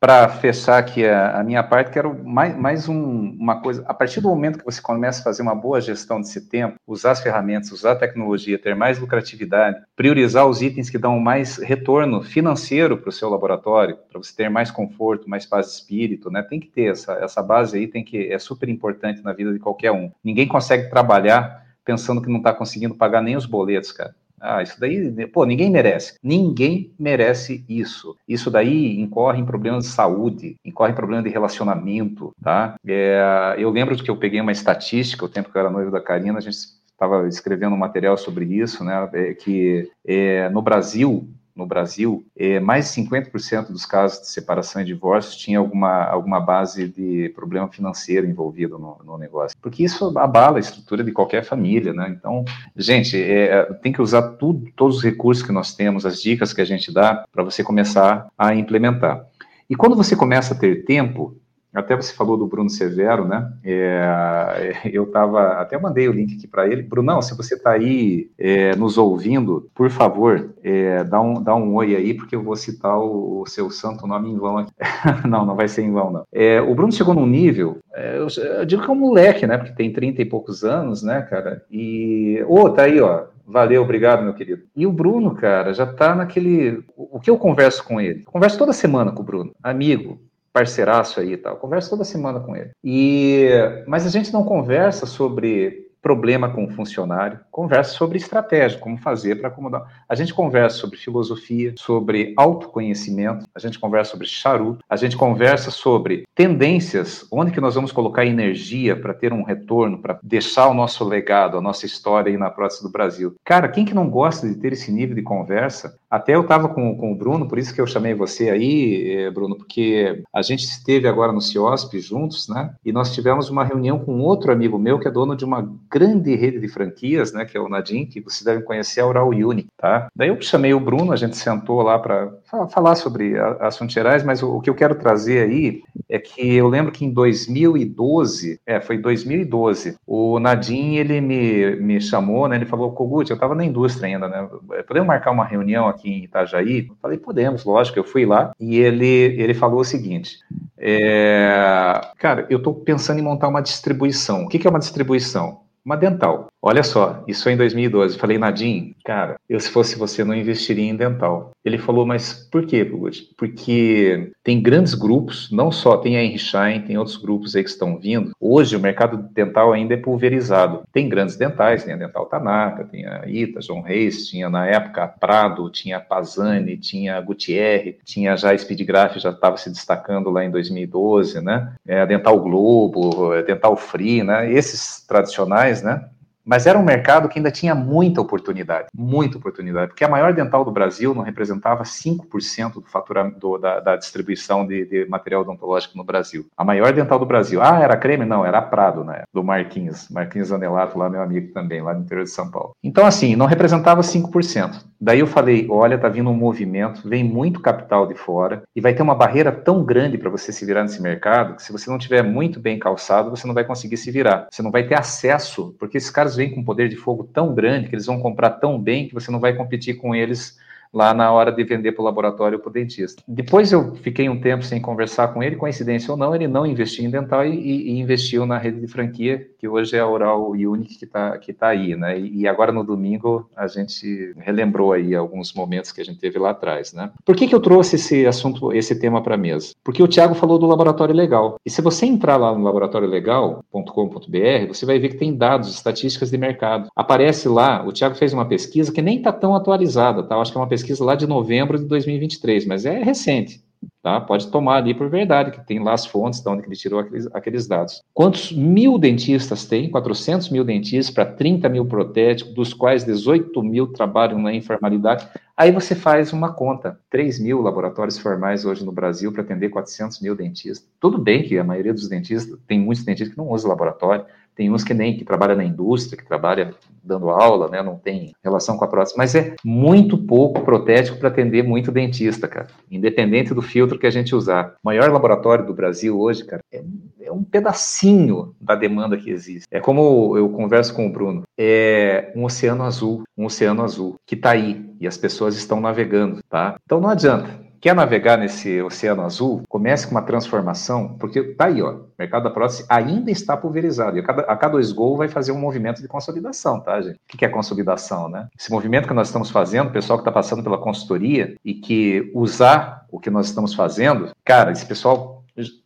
para fechar aqui a, a, minha parte, quero mais, mais um, uma coisa. A partir do momento que você começa a fazer uma boa gestão desse tempo, usar as ferramentas, usar a tecnologia, ter mais lucratividade, priorizar os itens que dão mais retorno financeiro para o seu laboratório, para você ter mais conforto, mais paz de espírito, né? Tem que ter essa, essa base aí, tem que é super importante na vida de qualquer um. Ninguém consegue trabalhar pensando que não está conseguindo pagar nem os boletos, cara. Ah, isso daí, pô, ninguém merece. Ninguém merece isso. Isso daí incorre em problemas de saúde, incorre em problemas de relacionamento, tá? É, eu lembro que eu peguei uma estatística, o tempo que eu era noivo da Karina, a gente estava escrevendo um material sobre isso, né? É, que é, no Brasil, no Brasil, é, mais de 50% dos casos de separação e divórcio tinha alguma, alguma base de problema financeiro envolvido no, no, negócio. Porque isso abala a estrutura de qualquer família, né? Então, gente, é, tem que usar tudo, todos os recursos que nós temos, as dicas que a gente dá, para você começar a implementar. E quando você começa a ter tempo, até você falou do Bruno Severo, né? É, [LAUGHS] eu estava, até mandei o link aqui para ele. Brunão, se você está aí é, nos ouvindo, por favor, é, dá, um, dá um oi aí, porque eu vou citar o, o seu santo nome em vão aqui. [LAUGHS] não, não vai ser em vão, não. É, o Bruno chegou num nível, é, eu, eu, digo que é um moleque, né? Porque tem 30 e poucos anos, né, cara? E, ô, oh, tá aí, ó. Valeu, obrigado, meu querido. E o Bruno, cara, já tá naquele. O que eu converso com ele? Eu converso toda semana com o Bruno, amigo, parceiraço aí e tal. converso toda semana com ele. E mas a gente não conversa sobre problema com o funcionário, conversa sobre estratégia, como fazer para acomodar. A gente conversa sobre filosofia, sobre autoconhecimento, a gente conversa sobre charuto, a gente conversa sobre tendências, onde que nós vamos colocar energia para ter um retorno, para deixar o nosso legado, a nossa história aí na próxima do Brasil. Cara, quem que não gosta de ter esse nível de conversa? Até eu estava com, com o Bruno, por isso que eu chamei você aí, eh, Bruno, porque a gente esteve agora no CIOSP juntos, né? E nós tivemos uma reunião com outro amigo meu que é dono de uma grande rede de franquias, né, que é o Nadim, que vocês devem conhecer, a Oral Uni, tá? Daí eu chamei o Bruno, a gente sentou lá para falar sobre assuntos gerais, mas o, que eu quero trazer aí é que eu lembro que em 2012, é, foi 2012, o Nadim, ele me, me chamou, né, ele falou, Kogut, eu estava na indústria ainda, né, podemos marcar uma reunião aqui em Itajaí? Eu falei, podemos, lógico, eu fui lá, e ele, ele falou o seguinte, é, cara, eu estou pensando em montar uma distribuição. O que, que é uma distribuição? Uma dental. Olha só, isso é em 2012. Falei, Nadim, cara, eu se fosse você não investiria em dental. Ele falou, mas por quê, Pugut? Porque tem grandes grupos, não só tem a Henry tem outros grupos aí que estão vindo. Hoje o mercado dental ainda é pulverizado. Tem grandes dentais, tem a Dental Tanaka, tem a Ita, John Reis, tinha na época a Prado, tinha a Pazani, tinha a Gutierrez, tinha já a Speedgraph, já estava se destacando lá em 2012, né? É, a Dental Globo, a Dental Free, né? Esses tradicionais, né? Mas era um mercado que ainda tinha muita oportunidade, muita oportunidade, porque a maior dental do Brasil não representava 5% do faturamento da, da, distribuição de, de, material odontológico no Brasil. A maior dental do Brasil, ah, era creme? Não, era Prado, né? Do Marquinhos, Marquinhos Anelato, lá meu amigo também, lá no interior de São Paulo. Então, assim, não representava 5%. Daí eu falei, olha, tá vindo um movimento, vem muito capital de fora e vai ter uma barreira tão grande para você se virar nesse mercado que se você não tiver muito bem calçado, você não vai conseguir se virar. Você não vai ter acesso, porque esses caras vêm com um poder de fogo tão grande que eles vão comprar tão bem que você não vai competir com eles lá na hora de vender para o laboratório para o dentista. Depois eu fiquei um tempo sem conversar com ele, coincidência ou não, ele não investiu em dental e, e investiu na rede de franquia, que hoje é a Oral Unique que está que tá aí, né? E, agora no domingo a gente relembrou aí alguns momentos que a gente teve lá atrás, né? Por que, que eu trouxe esse assunto, esse tema para a mesa? Porque o Tiago falou do laboratório legal. E se você entrar lá no laboratoriolegal.com.br, você vai ver que tem dados, estatísticas de mercado. Aparece lá, o Tiago fez uma pesquisa que nem está tão atualizada, tá? Eu acho que é uma pesquisa lá de novembro de 2023, mas é recente. Tá? Pode tomar ali por verdade, que tem lá as fontes de onde ele tirou aqueles, aqueles dados. Quantos mil dentistas tem? 400 mil dentistas para 30 mil protéticos, dos quais 18 mil trabalham na informalidade. Aí você faz uma conta. 3 mil laboratórios formais hoje no Brasil para atender 400 mil dentistas. Tudo bem que a maioria dos dentistas, tem muitos dentistas que não usam laboratório, tem uns que nem que trabalha na indústria, que trabalha dando aula, né? Não tem relação com a prótese, mas é muito pouco protético para atender muito dentista, cara. Independente do filtro que a gente usar. O maior laboratório do Brasil hoje, cara, é, é um pedacinho da demanda que existe. É como eu converso com o Bruno, é um oceano azul, um oceano azul que está aí e as pessoas estão navegando, tá? Então não adianta quer navegar nesse oceano azul, comece com uma transformação, porque tá aí, ó, o mercado da prótese ainda está pulverizado, e a cada, a cada esgol vai fazer um movimento de consolidação, tá, gente? O que é consolidação, né? Esse movimento que nós estamos fazendo, o pessoal que está passando pela consultoria e que usar o que nós estamos fazendo, cara, esse pessoal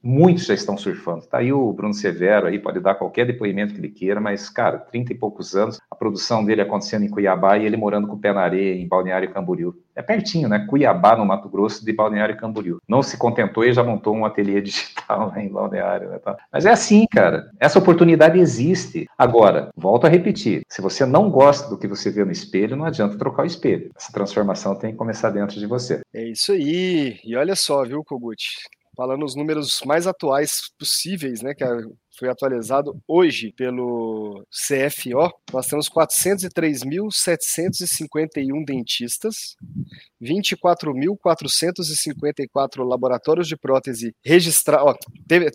muitos já estão surfando. Tá aí o Bruno Severo aí, pode dar qualquer depoimento que ele queira, mas, cara, 30 e poucos anos, a produção dele acontecendo em Cuiabá e ele morando com o pé na areia em Balneário Camboriú. É pertinho, né? Cuiabá, no Mato Grosso, de Balneário Camboriú. Não se contentou e já montou um ateliê [LAUGHS] digital lá em Balneário, né? Mas é assim, cara. Essa oportunidade existe. Agora, volto a repetir, se você não gosta do que você vê no espelho, não adianta trocar o espelho. Essa transformação tem que começar dentro de você. É isso aí. E olha só, viu, Kogut? Falando os números mais atuais possíveis, né, que foi atualizado hoje pelo CFO, nós temos 403.751 dentistas, 24.454 laboratórios de prótese registrados,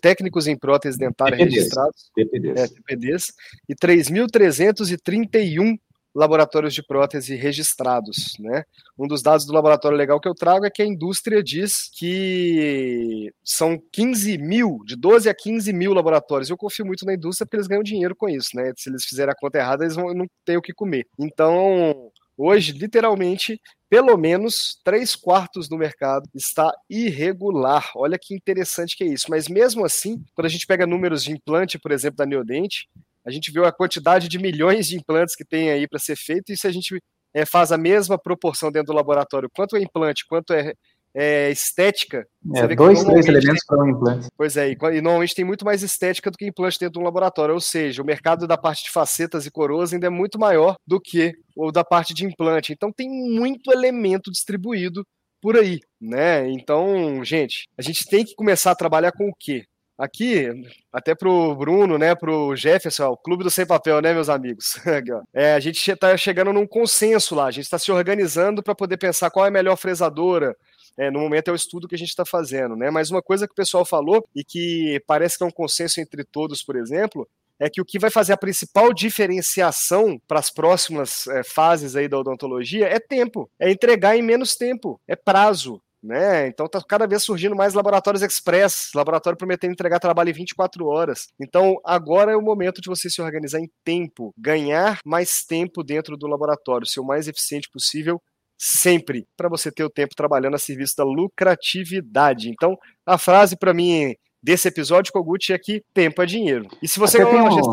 técnicos em prótese dentária TPDs, registrados, TPDs. É, TPDs e 3.331 laboratórios de prótese registrados. Né? Um dos dados do laboratório legal que eu trago é que a indústria diz que são 15 mil, de 12 a 15 mil laboratórios. Eu confio muito na indústria porque eles ganham dinheiro com isso. Né? Se eles fizerem a conta errada, eles vão, não ter o que comer. Então, hoje, literalmente, pelo menos três quartos do mercado está irregular. Olha que interessante que é isso. Mas mesmo assim, quando a gente pega números de implante, por exemplo, da Neodente, a gente viu a quantidade de milhões de implantes que tem aí para ser feito, e se a gente é, faz a mesma proporção dentro do laboratório, quanto é implante, quanto é, é estética. É, dois, três elementos para um implante. Pois é, e, e, normalmente tem muito mais estética do que implante dentro de um laboratório, ou seja, o mercado da parte de facetas e coroas ainda é muito maior do que o da parte de implante. Então tem muito elemento distribuído por aí, né? Então, gente, a gente tem que começar a trabalhar com o quê? Aqui, até pro Bruno, né, pro Jefferson, o clube do sem papel, né, meus amigos? [LAUGHS] é, a gente está chegando num consenso lá, a gente está se organizando para poder pensar qual é a melhor fresadora. É, no momento é o estudo que a gente está fazendo, né? Mas uma coisa que o pessoal falou e que parece que é um consenso entre todos, por exemplo, é que o que vai fazer a principal diferenciação para as próximas é, fases aí da odontologia é tempo, é entregar em menos tempo, é prazo né? Então está cada vez surgindo mais laboratórios express, laboratório prometendo entregar trabalho em 24 horas. Então agora é o momento de você se organizar em tempo, ganhar mais tempo dentro do laboratório, ser o mais eficiente possível sempre, para você ter o tempo trabalhando a serviço da lucratividade. Então, a frase para mim desse episódio, Kogut, é que tempo é dinheiro. E se você não, um...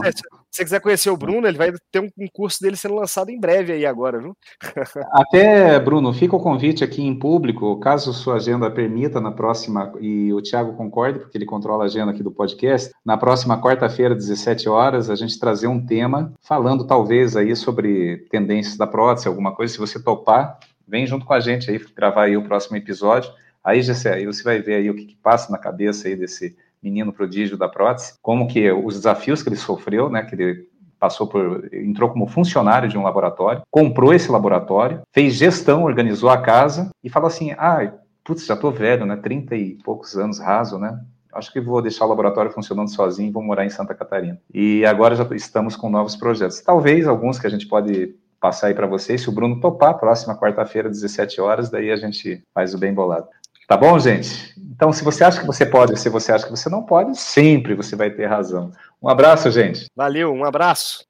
se você quiser conhecer o Bruno, ele vai ter um curso dele sendo lançado em breve aí agora, viu? [LAUGHS] Até, Bruno, fica o convite aqui em público, caso sua agenda permita, na próxima, e o Thiago concorde, porque ele controla a agenda aqui do podcast, na próxima quarta-feira, 17 horas, a gente trazer um tema falando talvez aí sobre tendências da prótese, alguma coisa, se você topar, vem junto com a gente aí, gravar aí o próximo episódio. Aí, Gessé, aí você vai ver aí o que, que, passa na cabeça aí desse menino prodígio da prótese, como que os desafios que ele sofreu, né, que ele passou por, entrou como funcionário de um laboratório, comprou esse laboratório, fez gestão, organizou a casa e falou assim, ah, putz, já tô velho, né, 30 e poucos anos raso, né, acho que vou deixar o laboratório funcionando sozinho e vou morar em Santa Catarina. E agora já estamos com novos projetos. Talvez alguns que a gente pode passar aí para vocês, se o Bruno topar, próxima quarta-feira, 17 horas, daí a gente faz o bem bolado. Tá bom, gente? Então, se você acha que você pode, se você acha que você não pode, sempre você vai ter razão. Um abraço, gente. Valeu, um abraço.